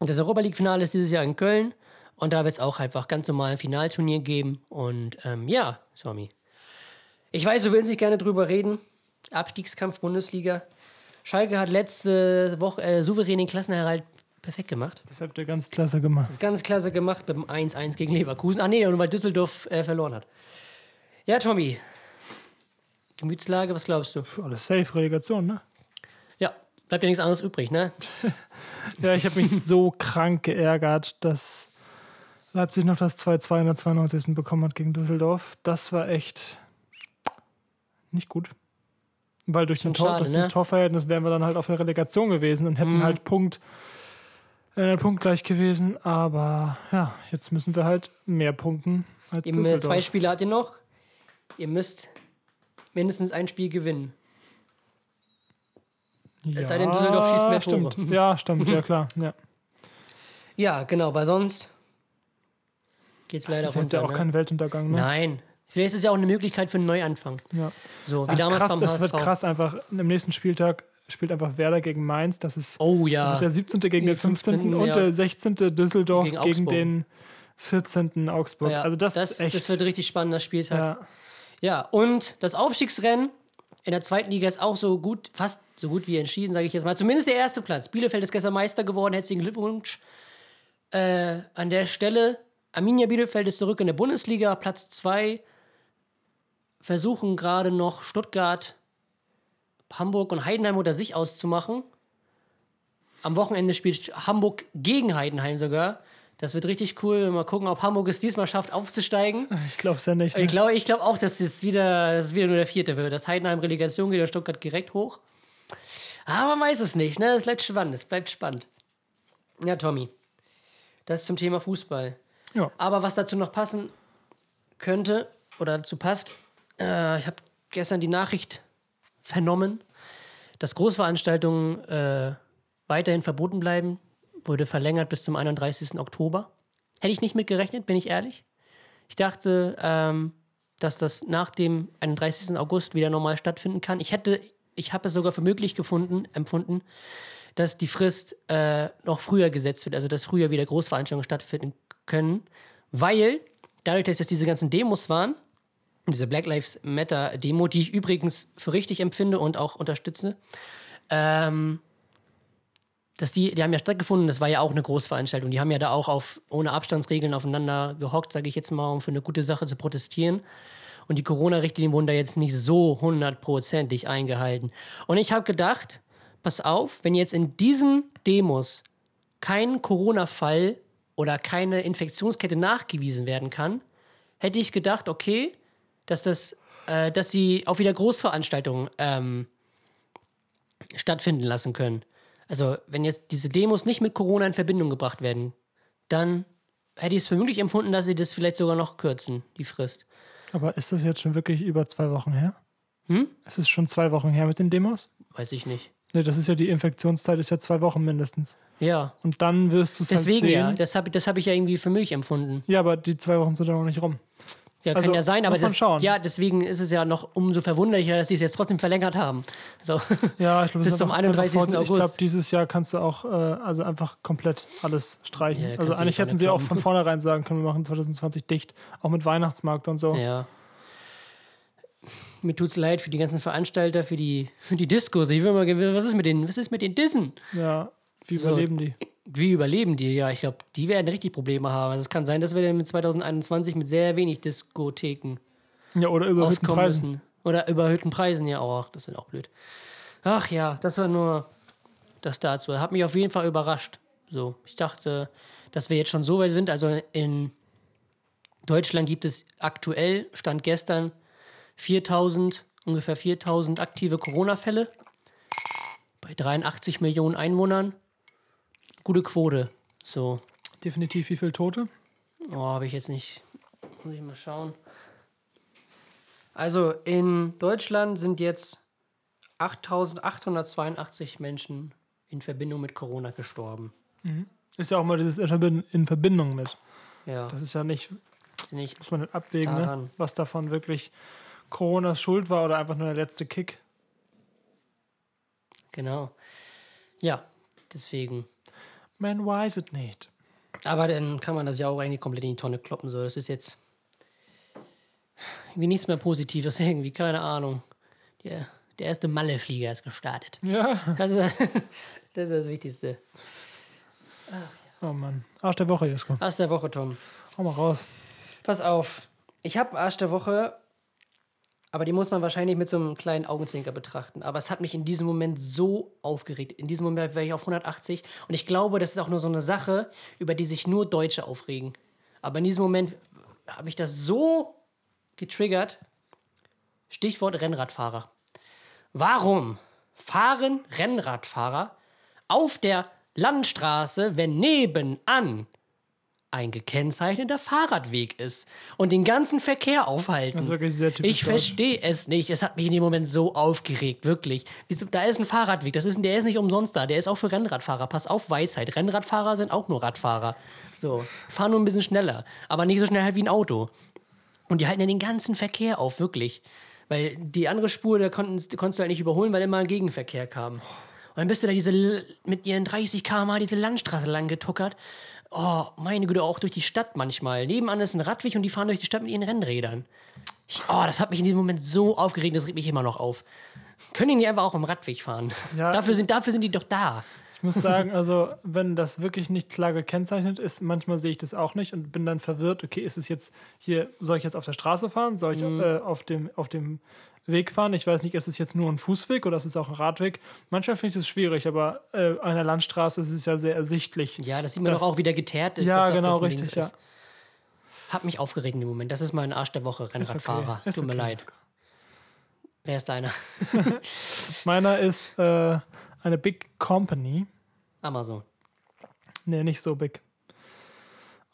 Das Europa League-Finale ist dieses Jahr in Köln. Und da wird es auch einfach ganz normal ein Finalturnier geben. Und ähm, ja, Swami. Ich weiß, du willst nicht gerne drüber reden. Abstiegskampf Bundesliga. Schalke hat letzte Woche äh, souverän den Klassenerhalt perfekt gemacht. Das habt ihr ganz klasse gemacht. Ganz klasse gemacht mit dem 1-1 gegen Leverkusen. Ah nee, nur weil Düsseldorf äh, verloren hat. Ja, Tommy. Gemütslage, was glaubst du? Alles safe, Relegation, ne? Bleibt ja nichts anderes übrig, ne? [LAUGHS] Ja, ich habe mich so krank geärgert, dass Leipzig noch das 2-2 in der 92. bekommen hat gegen Düsseldorf. Das war echt nicht gut. Weil durch, den Tor, schade, durch ne? das Torverhältnis wären wir dann halt auf der Relegation gewesen und hätten Mhm. halt Punkt, äh, Punkt gleich gewesen. Aber ja, jetzt müssen wir halt mehr punkten als Ihr, äh, zwei Düsseldorf. Spiele habt ihr noch. Ihr müsst mindestens ein Spiel gewinnen. Es sei denn, Düsseldorf schießt mehr Tore. stimmt. Ja, stimmt, ja klar. Ja. [LAUGHS] Ja, genau, weil sonst geht's leider Das ist jetzt runter. ja auch ne? kein Weltuntergang, ne? Nein. Vielleicht ist es ja auch eine Möglichkeit für einen Neuanfang. Ja. So, wie Das, ist damals krass, beim das HSV. wird krass einfach. Am nächsten Spieltag spielt einfach Werder gegen Mainz. Das ist Oh ja. der 17. gegen den 15. 15., und ja. der 16. Düsseldorf Gegen gegen, den 14. Augsburg. ja. Also das, das, ist echt. das wird ein richtig spannender Spieltag. Ja. ja, und das Aufstiegsrennen in der zweiten Liga ist auch so gut, fast so gut wie entschieden, sage ich jetzt mal. Zumindest der erste Platz. Bielefeld ist gestern Meister geworden. Herzlichen Glückwunsch. Äh, an der Stelle, Arminia Bielefeld ist zurück in der Bundesliga, Platz 2. Versuchen gerade noch Stuttgart, Hamburg und Heidenheim unter sich auszumachen. Am Wochenende spielt Hamburg gegen Heidenheim sogar. Das wird richtig cool. Mal gucken, ob Hamburg es diesmal schafft, aufzusteigen. ich glaube es ja nicht. Ich Ne? glaube ich glaub auch, dass es wieder, dass es wieder nur der vierte wird. Dass Heidenheim Relegation geht und Stuttgart direkt hoch. Aber man weiß es nicht, ne? Es bleibt spannend, es bleibt spannend. Ja, Tommy. Das zum Thema Fußball. Ja. Aber was dazu noch passen könnte oder dazu passt, äh, ich habe gestern die Nachricht vernommen, dass Großveranstaltungen äh, weiterhin verboten bleiben, wurde verlängert bis zum 31. Oktober. Hätte ich nicht mit gerechnet, bin ich ehrlich. Ich dachte, ähm, dass das nach dem 31. August wieder normal stattfinden kann. Ich hätte, ich habe es sogar für möglich gefunden, empfunden, dass die Frist äh, noch früher gesetzt wird, also dass früher wieder Großveranstaltungen stattfinden können, weil dadurch, dass jetzt diese ganzen Demos waren, diese Black Lives Matter Demo, die ich übrigens für richtig empfinde und auch unterstütze, ähm, dass die, die haben ja stattgefunden, das war ja auch eine Großveranstaltung. Die haben ja da auch auf, ohne Abstandsregeln aufeinander gehockt, sage ich jetzt mal, um für eine gute Sache zu protestieren. Und die Corona-Richtlinien wurden da jetzt nicht so hundertprozentig eingehalten. Und ich habe gedacht, pass auf, wenn jetzt in diesen Demos kein Corona-Fall oder keine Infektionskette nachgewiesen werden kann, hätte ich gedacht, okay, dass das äh, dass sie auch wieder Großveranstaltungen ähm, stattfinden lassen können. Also, wenn jetzt diese Demos nicht mit Corona in Verbindung gebracht werden, dann hätte ich es für möglich empfunden, dass sie das vielleicht sogar noch kürzen, die Frist. Aber ist das jetzt schon wirklich über zwei Wochen her? Hm? Ist es schon zwei Wochen her mit den Demos? Weiß ich nicht. Ne, das ist ja die Infektionszeit, ist ja zwei Wochen mindestens. Ja, Und dann wirst du es halt deswegen sehen. ja. Das habe das hab ich ja irgendwie für möglich empfunden. Ja, aber die zwei Wochen sind ja noch nicht rum. Ja, Also, kann ja sein, aber das, schauen. ja, deswegen ist es ja noch umso verwunderlicher, dass sie es jetzt trotzdem verlängert haben. So. Ja, ich glaube, [LAUGHS] Bis es ist zum einfach- 31. einfach vor- Ich August. glaube, dieses Jahr kannst du auch äh, also einfach komplett alles streichen. Ja, also eigentlich die hätten sie auch von vornherein sagen können, wir machen 2020 dicht, auch mit Weihnachtsmarkt und so. Ja. Mir tut's leid für die ganzen Veranstalter, für die, für die Diskos. Ich will mal, was ist mit den, was ist mit den Dissen? Ja, wie So. überleben die? Wie überleben die? Ja, ich glaube, die werden richtig Probleme haben. Also es kann sein, dass wir dann mit 2021 mit sehr wenig Diskotheken Ja, oder überhöhten Preisen. müssen. Oder überhöhten Preisen, ja auch. Das wird auch blöd. Ach ja, das war nur das dazu. Hat mich auf jeden Fall überrascht. So, ich dachte, dass wir jetzt schon so weit sind. Also in Deutschland gibt es aktuell, stand gestern, 4000, ungefähr 4000 aktive Corona-Fälle. Bei 83 Millionen Einwohnern. Gute Quote. So, Definitiv wie viele Tote? Oh, habe ich jetzt nicht. Muss ich mal schauen. Also in Deutschland sind jetzt 8882 Menschen in Verbindung mit Corona gestorben. Ist ja auch mal dieses in Verbindung- in Verbindung mit. Ja, Das ist ja nicht, nicht. muss man nicht abwägen, ne? Was davon wirklich Coronas Schuld war oder einfach nur der letzte Kick. Genau. Ja, deswegen. Man weiß es nicht. Aber dann kann man das ja auch eigentlich komplett in die Tonne kloppen. So, das ist jetzt irgendwie nichts mehr Positives [LAUGHS] irgendwie, keine Ahnung. Der, der erste Malle-Flieger ist gestartet. Ja. Das ist, [LAUGHS] das ist das Wichtigste. Oh Mann. Arsch der Woche, Jesko. Arsch der Woche, Tom. Hau mal raus. Pass auf. Ich habe Arsch der Woche, aber die muss man wahrscheinlich mit so einem kleinen Augenzwinker betrachten. Aber es hat mich in diesem Moment so aufgeregt. In diesem Moment wäre ich auf 180. Und ich glaube, das ist auch nur so eine Sache, über die sich nur Deutsche aufregen. Aber in diesem Moment habe ich das so getriggert. Stichwort Rennradfahrer. Warum fahren Rennradfahrer auf der Landstraße, wenn nebenan ein gekennzeichneter Fahrradweg ist und den ganzen Verkehr aufhalten. Das ist wirklich sehr typisch Ich verstehe es nicht. Es hat mich in dem Moment so aufgeregt, wirklich. Da ist ein Fahrradweg, das ist, der ist nicht umsonst da, der ist auch für Rennradfahrer. Pass auf, Weisheit. Rennradfahrer sind auch nur Radfahrer. So, fahren nur ein bisschen schneller, aber nicht so schnell halt wie ein Auto. Und die halten ja den ganzen Verkehr auf, wirklich. Weil die andere Spur, da konnten, konntest du halt nicht überholen, weil immer ein Gegenverkehr kam. Und dann bist du da diese mit ihren 30 km diese Landstraße lang getuckert. Oh, meine Güte, auch durch die Stadt manchmal. Nebenan ist ein Radweg und die fahren durch die Stadt mit ihren Rennrädern. Ich, oh, das hat mich in diesem Moment so aufgeregt, das regt mich immer noch auf. Können die nicht einfach auch im Radweg fahren? Ja. dafür, sind, dafür sind die doch da. Ich muss sagen, also wenn das wirklich nicht klar gekennzeichnet ist, manchmal sehe ich das auch nicht und bin dann verwirrt. Okay, ist es jetzt hier, soll ich jetzt auf der Straße fahren? Soll ich Mhm. äh, auf, dem, auf dem Weg fahren? Ich weiß nicht, ist es jetzt nur ein Fußweg oder ist es auch ein Radweg? Manchmal finde ich das schwierig, aber äh, an einer Landstraße ist es ja sehr ersichtlich. Ja, das sieht man doch auch, wie der geteert ist. Ja, genau, richtig, ja. ist. Hat mich aufgeregt in dem Moment. Das ist mein Arsch der Woche, Rennradfahrer. Ist Tut mir okay. leid. Wer ist deiner? [LAUGHS] Meiner ist äh, eine Big Company. Amazon. Nee, nicht so big.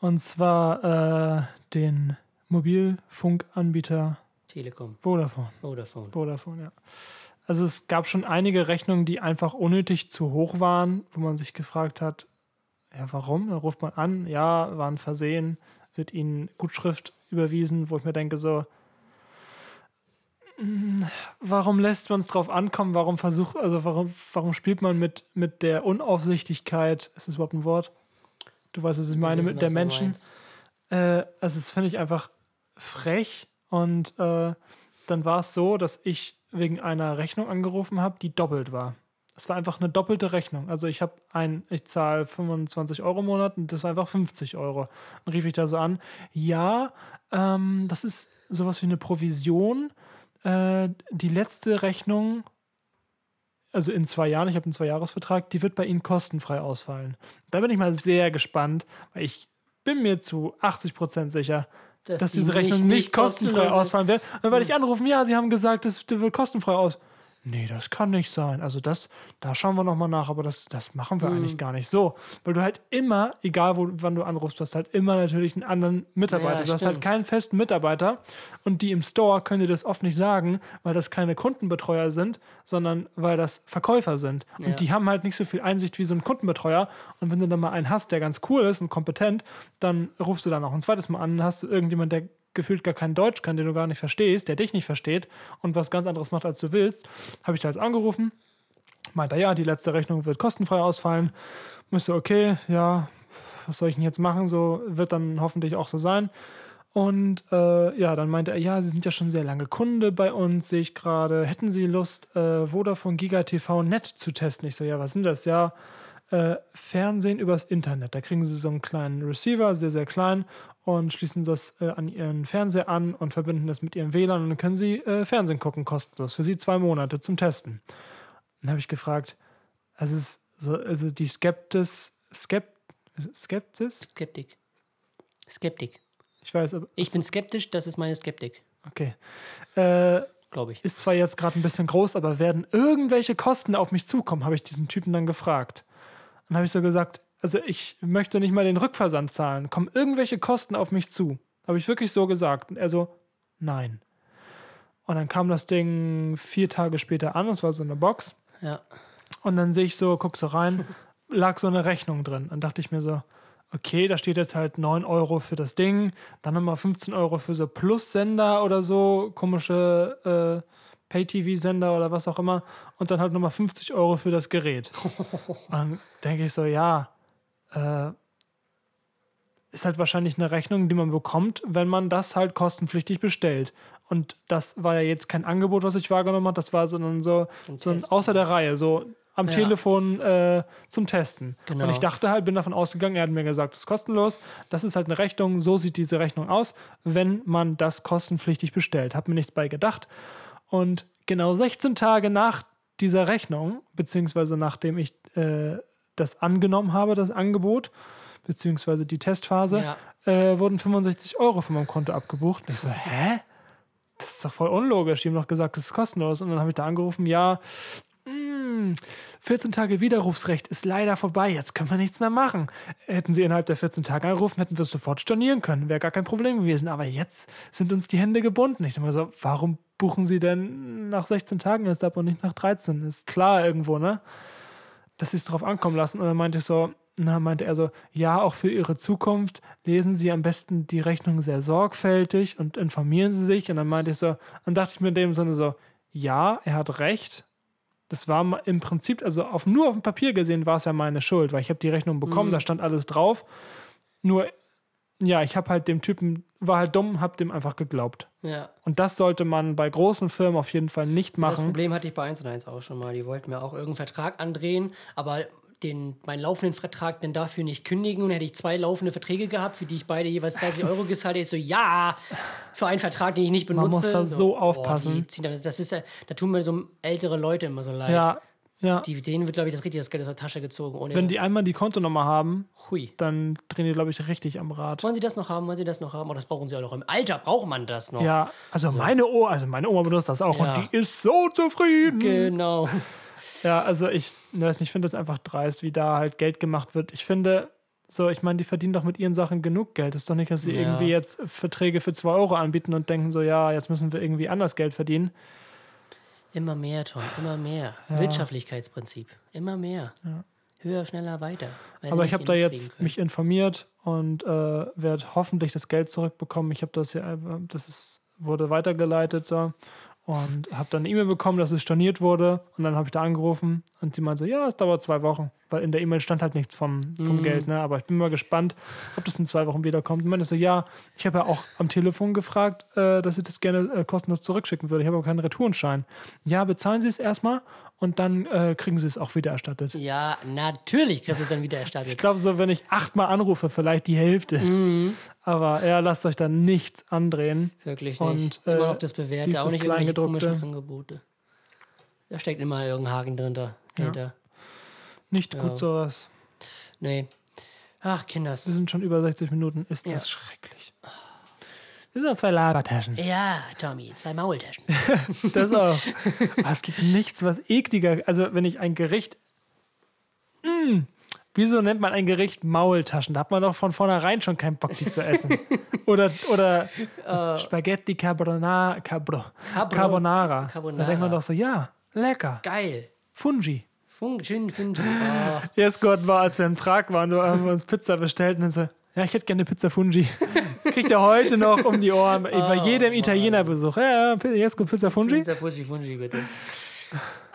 Und zwar äh, den Mobilfunkanbieter Telekom. Vodafone. Vodafone. Vodafone, ja. Also es gab schon einige Rechnungen, die einfach unnötig zu hoch waren, wo man sich gefragt hat, ja, warum? Da ruft man an, ja, war ein Versehen, wird ihnen Gutschrift überwiesen, wo ich mir denke, so, mm, warum lässt man es drauf ankommen? Warum versucht, also warum, warum spielt man mit, mit der Unaufsichtigkeit, ist das überhaupt ein Wort? Du weißt, was ich meine, mit der Menschen. Äh, also das finde ich einfach frech und äh, dann war es so, dass ich wegen einer Rechnung angerufen habe, die doppelt war. Es war einfach eine doppelte Rechnung. Also ich habe ein, ich zahle 25 Euro im Monat und das war einfach 50 Euro. Dann rief ich da so an, ja, ähm, das ist sowas wie eine Provision. Äh, die letzte Rechnung, also in zwei Jahren, ich habe einen Zweijahresvertrag, die wird bei Ihnen kostenfrei ausfallen. Da bin ich mal sehr gespannt, weil ich bin mir zu 80% sicher, Dass dass die diese Rechnung nicht nicht kostenfrei ausfallen wird. Und dann werde ich anrufen, ja, sie haben gesagt, das wird kostenfrei aus. Nee, das kann nicht sein. Also das, da schauen wir nochmal nach, aber das, das machen wir Hm. eigentlich gar nicht so. Weil du halt immer, egal wo, wann du anrufst, du hast halt immer natürlich einen anderen Mitarbeiter. Ja, du hast halt keinen festen Mitarbeiter und die im Store können dir das oft nicht sagen, weil das keine Kundenbetreuer sind, sondern weil das Verkäufer sind. Und Ja. die haben halt nicht so viel Einsicht wie so ein Kundenbetreuer. Und wenn du dann mal einen hast, der ganz cool ist und kompetent, dann rufst du dann auch ein zweites Mal an, dann hast du irgendjemand, der gefühlt gar kein Deutsch kann, den du gar nicht verstehst, der dich nicht versteht und was ganz anderes macht, als du willst, habe ich da jetzt angerufen. Meint er, ja, die letzte Rechnung wird kostenfrei ausfallen. Müsste, okay, ja, was soll ich denn jetzt machen? So wird dann hoffentlich auch so sein. Und äh, ja, dann meinte er, ja, Sie sind ja schon sehr lange Kunde bei uns, sehe ich gerade. Hätten Sie Lust, äh, Vodafone Giga TV Net zu testen? Ich so, ja, was sind das? Ja, äh, Fernsehen übers Internet. Da kriegen Sie so einen kleinen Receiver, sehr, sehr klein, und schließen das äh, an Ihren Fernseher an und verbinden das mit Ihrem WLAN und dann können Sie äh, Fernsehen gucken, kostenlos. Für Sie zwei Monate zum Testen. Dann habe ich gefragt, also, es ist so, also die Skeptis, Skept, Skeptis? Skeptik. Skeptik. Ich weiß, aber Ich bin skeptisch, das ist meine Skeptik. okay. Äh, Glaube ich. ist zwar jetzt gerade ein bisschen groß, aber werden irgendwelche Kosten auf mich zukommen, habe ich diesen Typen dann gefragt. Dann habe ich so gesagt, also ich möchte nicht mal den Rückversand zahlen. Kommen irgendwelche Kosten auf mich zu? Habe ich wirklich so gesagt. Und er so, nein. Und dann kam das Ding vier Tage später an, es war so eine Box. Ja. Und dann sehe ich so, guck so rein, [LAUGHS] lag so eine Rechnung drin. Dann dachte ich mir so, okay, da steht jetzt halt 9 Euro für das Ding, dann nochmal 15 Euro für so Plus-Sender oder so, komische äh, Pay-TV-Sender oder was auch immer. Und dann halt nochmal 50 Euro für das Gerät. [LAUGHS] Und dann denke ich so, ja, äh, ist halt wahrscheinlich eine Rechnung, die man bekommt, wenn man das halt kostenpflichtig bestellt. Und das war ja jetzt kein Angebot, was ich wahrgenommen habe, das war sondern so, Zum so ein außer der Reihe, so am Ja. Telefon äh, zum Testen. Genau. Und ich dachte halt, bin davon ausgegangen, er hat mir gesagt, das ist kostenlos. Das ist halt eine Rechnung, so sieht diese Rechnung aus, wenn man das kostenpflichtig bestellt. Hab mir nichts bei gedacht. Und genau 16 Tage nach dieser Rechnung, beziehungsweise nachdem ich äh, das angenommen habe, das Angebot, beziehungsweise die Testphase, Ja. äh, wurden 65 Euro von meinem Konto abgebucht. Und ich so, hä? Das ist doch voll unlogisch. Die haben doch gesagt, das ist kostenlos. Und dann habe ich da angerufen, ja, mh, 14 Tage Widerrufsrecht ist leider vorbei. Jetzt können wir nichts mehr machen. Hätten sie innerhalb der 14 Tage angerufen, hätten wir es sofort stornieren können. Wäre gar kein Problem gewesen. Aber jetzt sind uns die Hände gebunden. Ich dachte mir so, warum buchen sie denn nach 16 Tagen erst ab und nicht nach 13? Ist klar irgendwo, ne? Dass sie es drauf ankommen lassen. Und dann meinte ich so, na, meinte er so, ja, auch für ihre Zukunft lesen Sie am besten die Rechnung sehr sorgfältig und informieren Sie sich. Und dann meinte ich so, dann dachte ich mir in dem Sinne so, ja, er hat recht. Das war im Prinzip, also auf, nur auf dem Papier gesehen war es ja meine Schuld, weil ich habe die Rechnung bekommen, da stand alles drauf. Nur, ja, ich habe halt dem Typen, war halt dumm, habe dem einfach geglaubt. Ja. Und das sollte man bei großen Firmen auf jeden Fall nicht Das machen. Problem hatte ich bei 1 und 1 auch schon mal. Die wollten mir auch irgendeinen Vertrag andrehen, aber den, meinen laufenden Vertrag dann dafür nicht kündigen. Und hätte ich zwei laufende Verträge gehabt, für die ich beide jeweils 30 ist- Euro gezahlt hätte, ich so, ja, für einen Vertrag, den ich nicht benutze. muss da so aufpassen. die ziehen damit- das ist ja, da tun mir so ältere Leute immer so leid. Ja, ja. Die, denen wird, glaube ich, das richtig das Geld aus der Tasche gezogen. Ohne, Wenn die einmal die Kontonummer haben, Hui. dann drehen die, glaube ich, richtig am Rad. Wollen Sie das noch haben? Wollen Sie das noch haben? Oh, das brauchen Sie auch noch. Im Alter braucht man das noch. Ja, also meine Oma, also meine Oma benutzt das auch Ja. und die ist so zufrieden. Genau. Ja, also ich ne, weiß nicht, ich finde das einfach dreist, wie da halt Geld gemacht wird. Ich finde, so, ich meine, die verdienen doch mit ihren Sachen genug Geld. ist doch nicht, dass sie Ja. irgendwie jetzt Verträge für 2 Euro anbieten und denken so, ja, jetzt müssen wir irgendwie anders Geld verdienen. Immer mehr, Tom, immer mehr. Wirtschaftlichkeitsprinzip. Immer mehr. Höher, schneller, weiter. Weil Aber ich habe da jetzt können. mich informiert und äh, werde hoffentlich das Geld zurückbekommen. Ich habe das ja, das ist, wurde weitergeleitet so, und habe dann eine E-Mail bekommen, dass es storniert wurde. Und dann habe ich da angerufen und die meinte so, ja, es dauert zwei Wochen. Weil in der E-Mail stand halt nichts vom, vom Mhm. Geld, ne? Aber ich bin mal gespannt, ob das in zwei Wochen wiederkommt. Und meinte so, ja, ich habe ja auch am Telefon gefragt, äh, dass ich das gerne äh, kostenlos zurückschicken würde. Ich habe aber keinen Retourenschein. Ja, bezahlen Sie es erstmal und dann äh, kriegen Sie es auch wieder erstattet. Ja, natürlich kriegst du es dann wieder Ich erstattet. glaube, so, wenn ich achtmal anrufe, vielleicht die Hälfte. Mhm. Aber ja, lasst euch da nichts andrehen. Wirklich Und, nicht. äh, immer auf das Bewährte, auch nicht irgendwelche komischen Angebote. Da steckt immer irgendein Haken drin. Hinter. Nicht Ja. gut sowas. Nee. Ach, Kinders. Wir sind schon über 60 Minuten. Ist Ja. das schrecklich. Wir sind noch zwei Labertaschen. Ja, Tommy, zwei Maultaschen. [LAUGHS] Das auch. Aber es gibt nichts, was ekliger. Also, wenn ich ein Gericht. Mm, wieso nennt man ein Gericht Maultaschen? Da hat man doch von vornherein schon keinen Bock, die zu essen. [LAUGHS] oder oder Spaghetti Carbonara. Cabro, Cabro- Carbonara. Da Carbonara. denkt man doch so, ja, lecker. Geil. Fungi. Fung, schön, Fungi. Oh. Erst Gott war, als wir in Prag waren, da haben wir uns Pizza bestellt und dann so, ja, ich hätte gerne Pizza Fungi. [LAUGHS] Kriegt er heute noch um die Ohren bei jedem Italienerbesuch. Ja, ja, Jesko, Pizza Fungi Pizza Fungi, Fungi, bitte.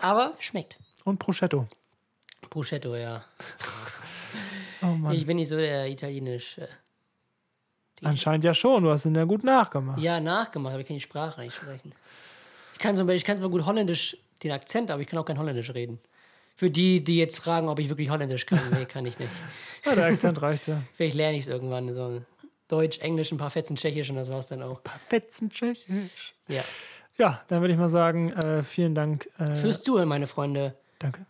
Aber schmeckt. und Prosciutto. Bruschetto, ja. Oh Mann. Ich bin nicht so der italienisch. Äh, Anscheinend ja schon, du hast ihn ja gut nachgemacht. ja, nachgemacht, aber ich kann die Sprache nicht sprechen. Ich kann, zum Beispiel, ich kann zwar gut Holländisch, den Akzent, aber ich kann auch kein Holländisch reden. Für die, die jetzt fragen, ob ich wirklich Holländisch kann, nee, kann ich nicht. Ja, der Akzent reicht ja. [LAUGHS] Vielleicht lerne ich es irgendwann. So Deutsch, Englisch, ein paar Fetzen Tschechisch und das war's dann auch. Fetzen Tschechisch. Ja. Ja, dann würde ich mal sagen, äh, vielen Dank. Äh, Fürs Zuhören, meine Freunde. danke.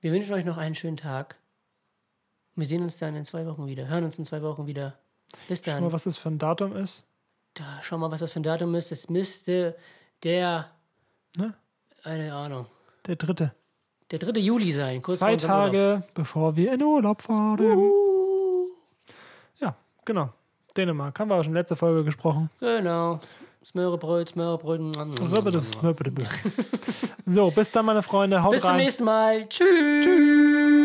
Wir wünschen euch noch einen schönen Tag. Wir sehen uns dann in zwei Wochen wieder. Hören uns in zwei Wochen wieder. Bis Schau mal, dann. was das für ein Datum ist. Da, schau mal, was das für ein Datum ist. Es müsste der. Ne? Eine Ahnung. Der dritte. Der 3. Juli sein. Kurz Zwei unserem Urlaub. Tage, bevor wir in Urlaub fahren. Ja, genau. Dänemark. Haben wir auch schon letzte Folge gesprochen. Genau. Smörebröt, Smörebröt. Rübbede, smöbbede. So, bis dann, meine Freunde. Haut Bis zum rein. nächsten Mal. Tschüss. Tschüss.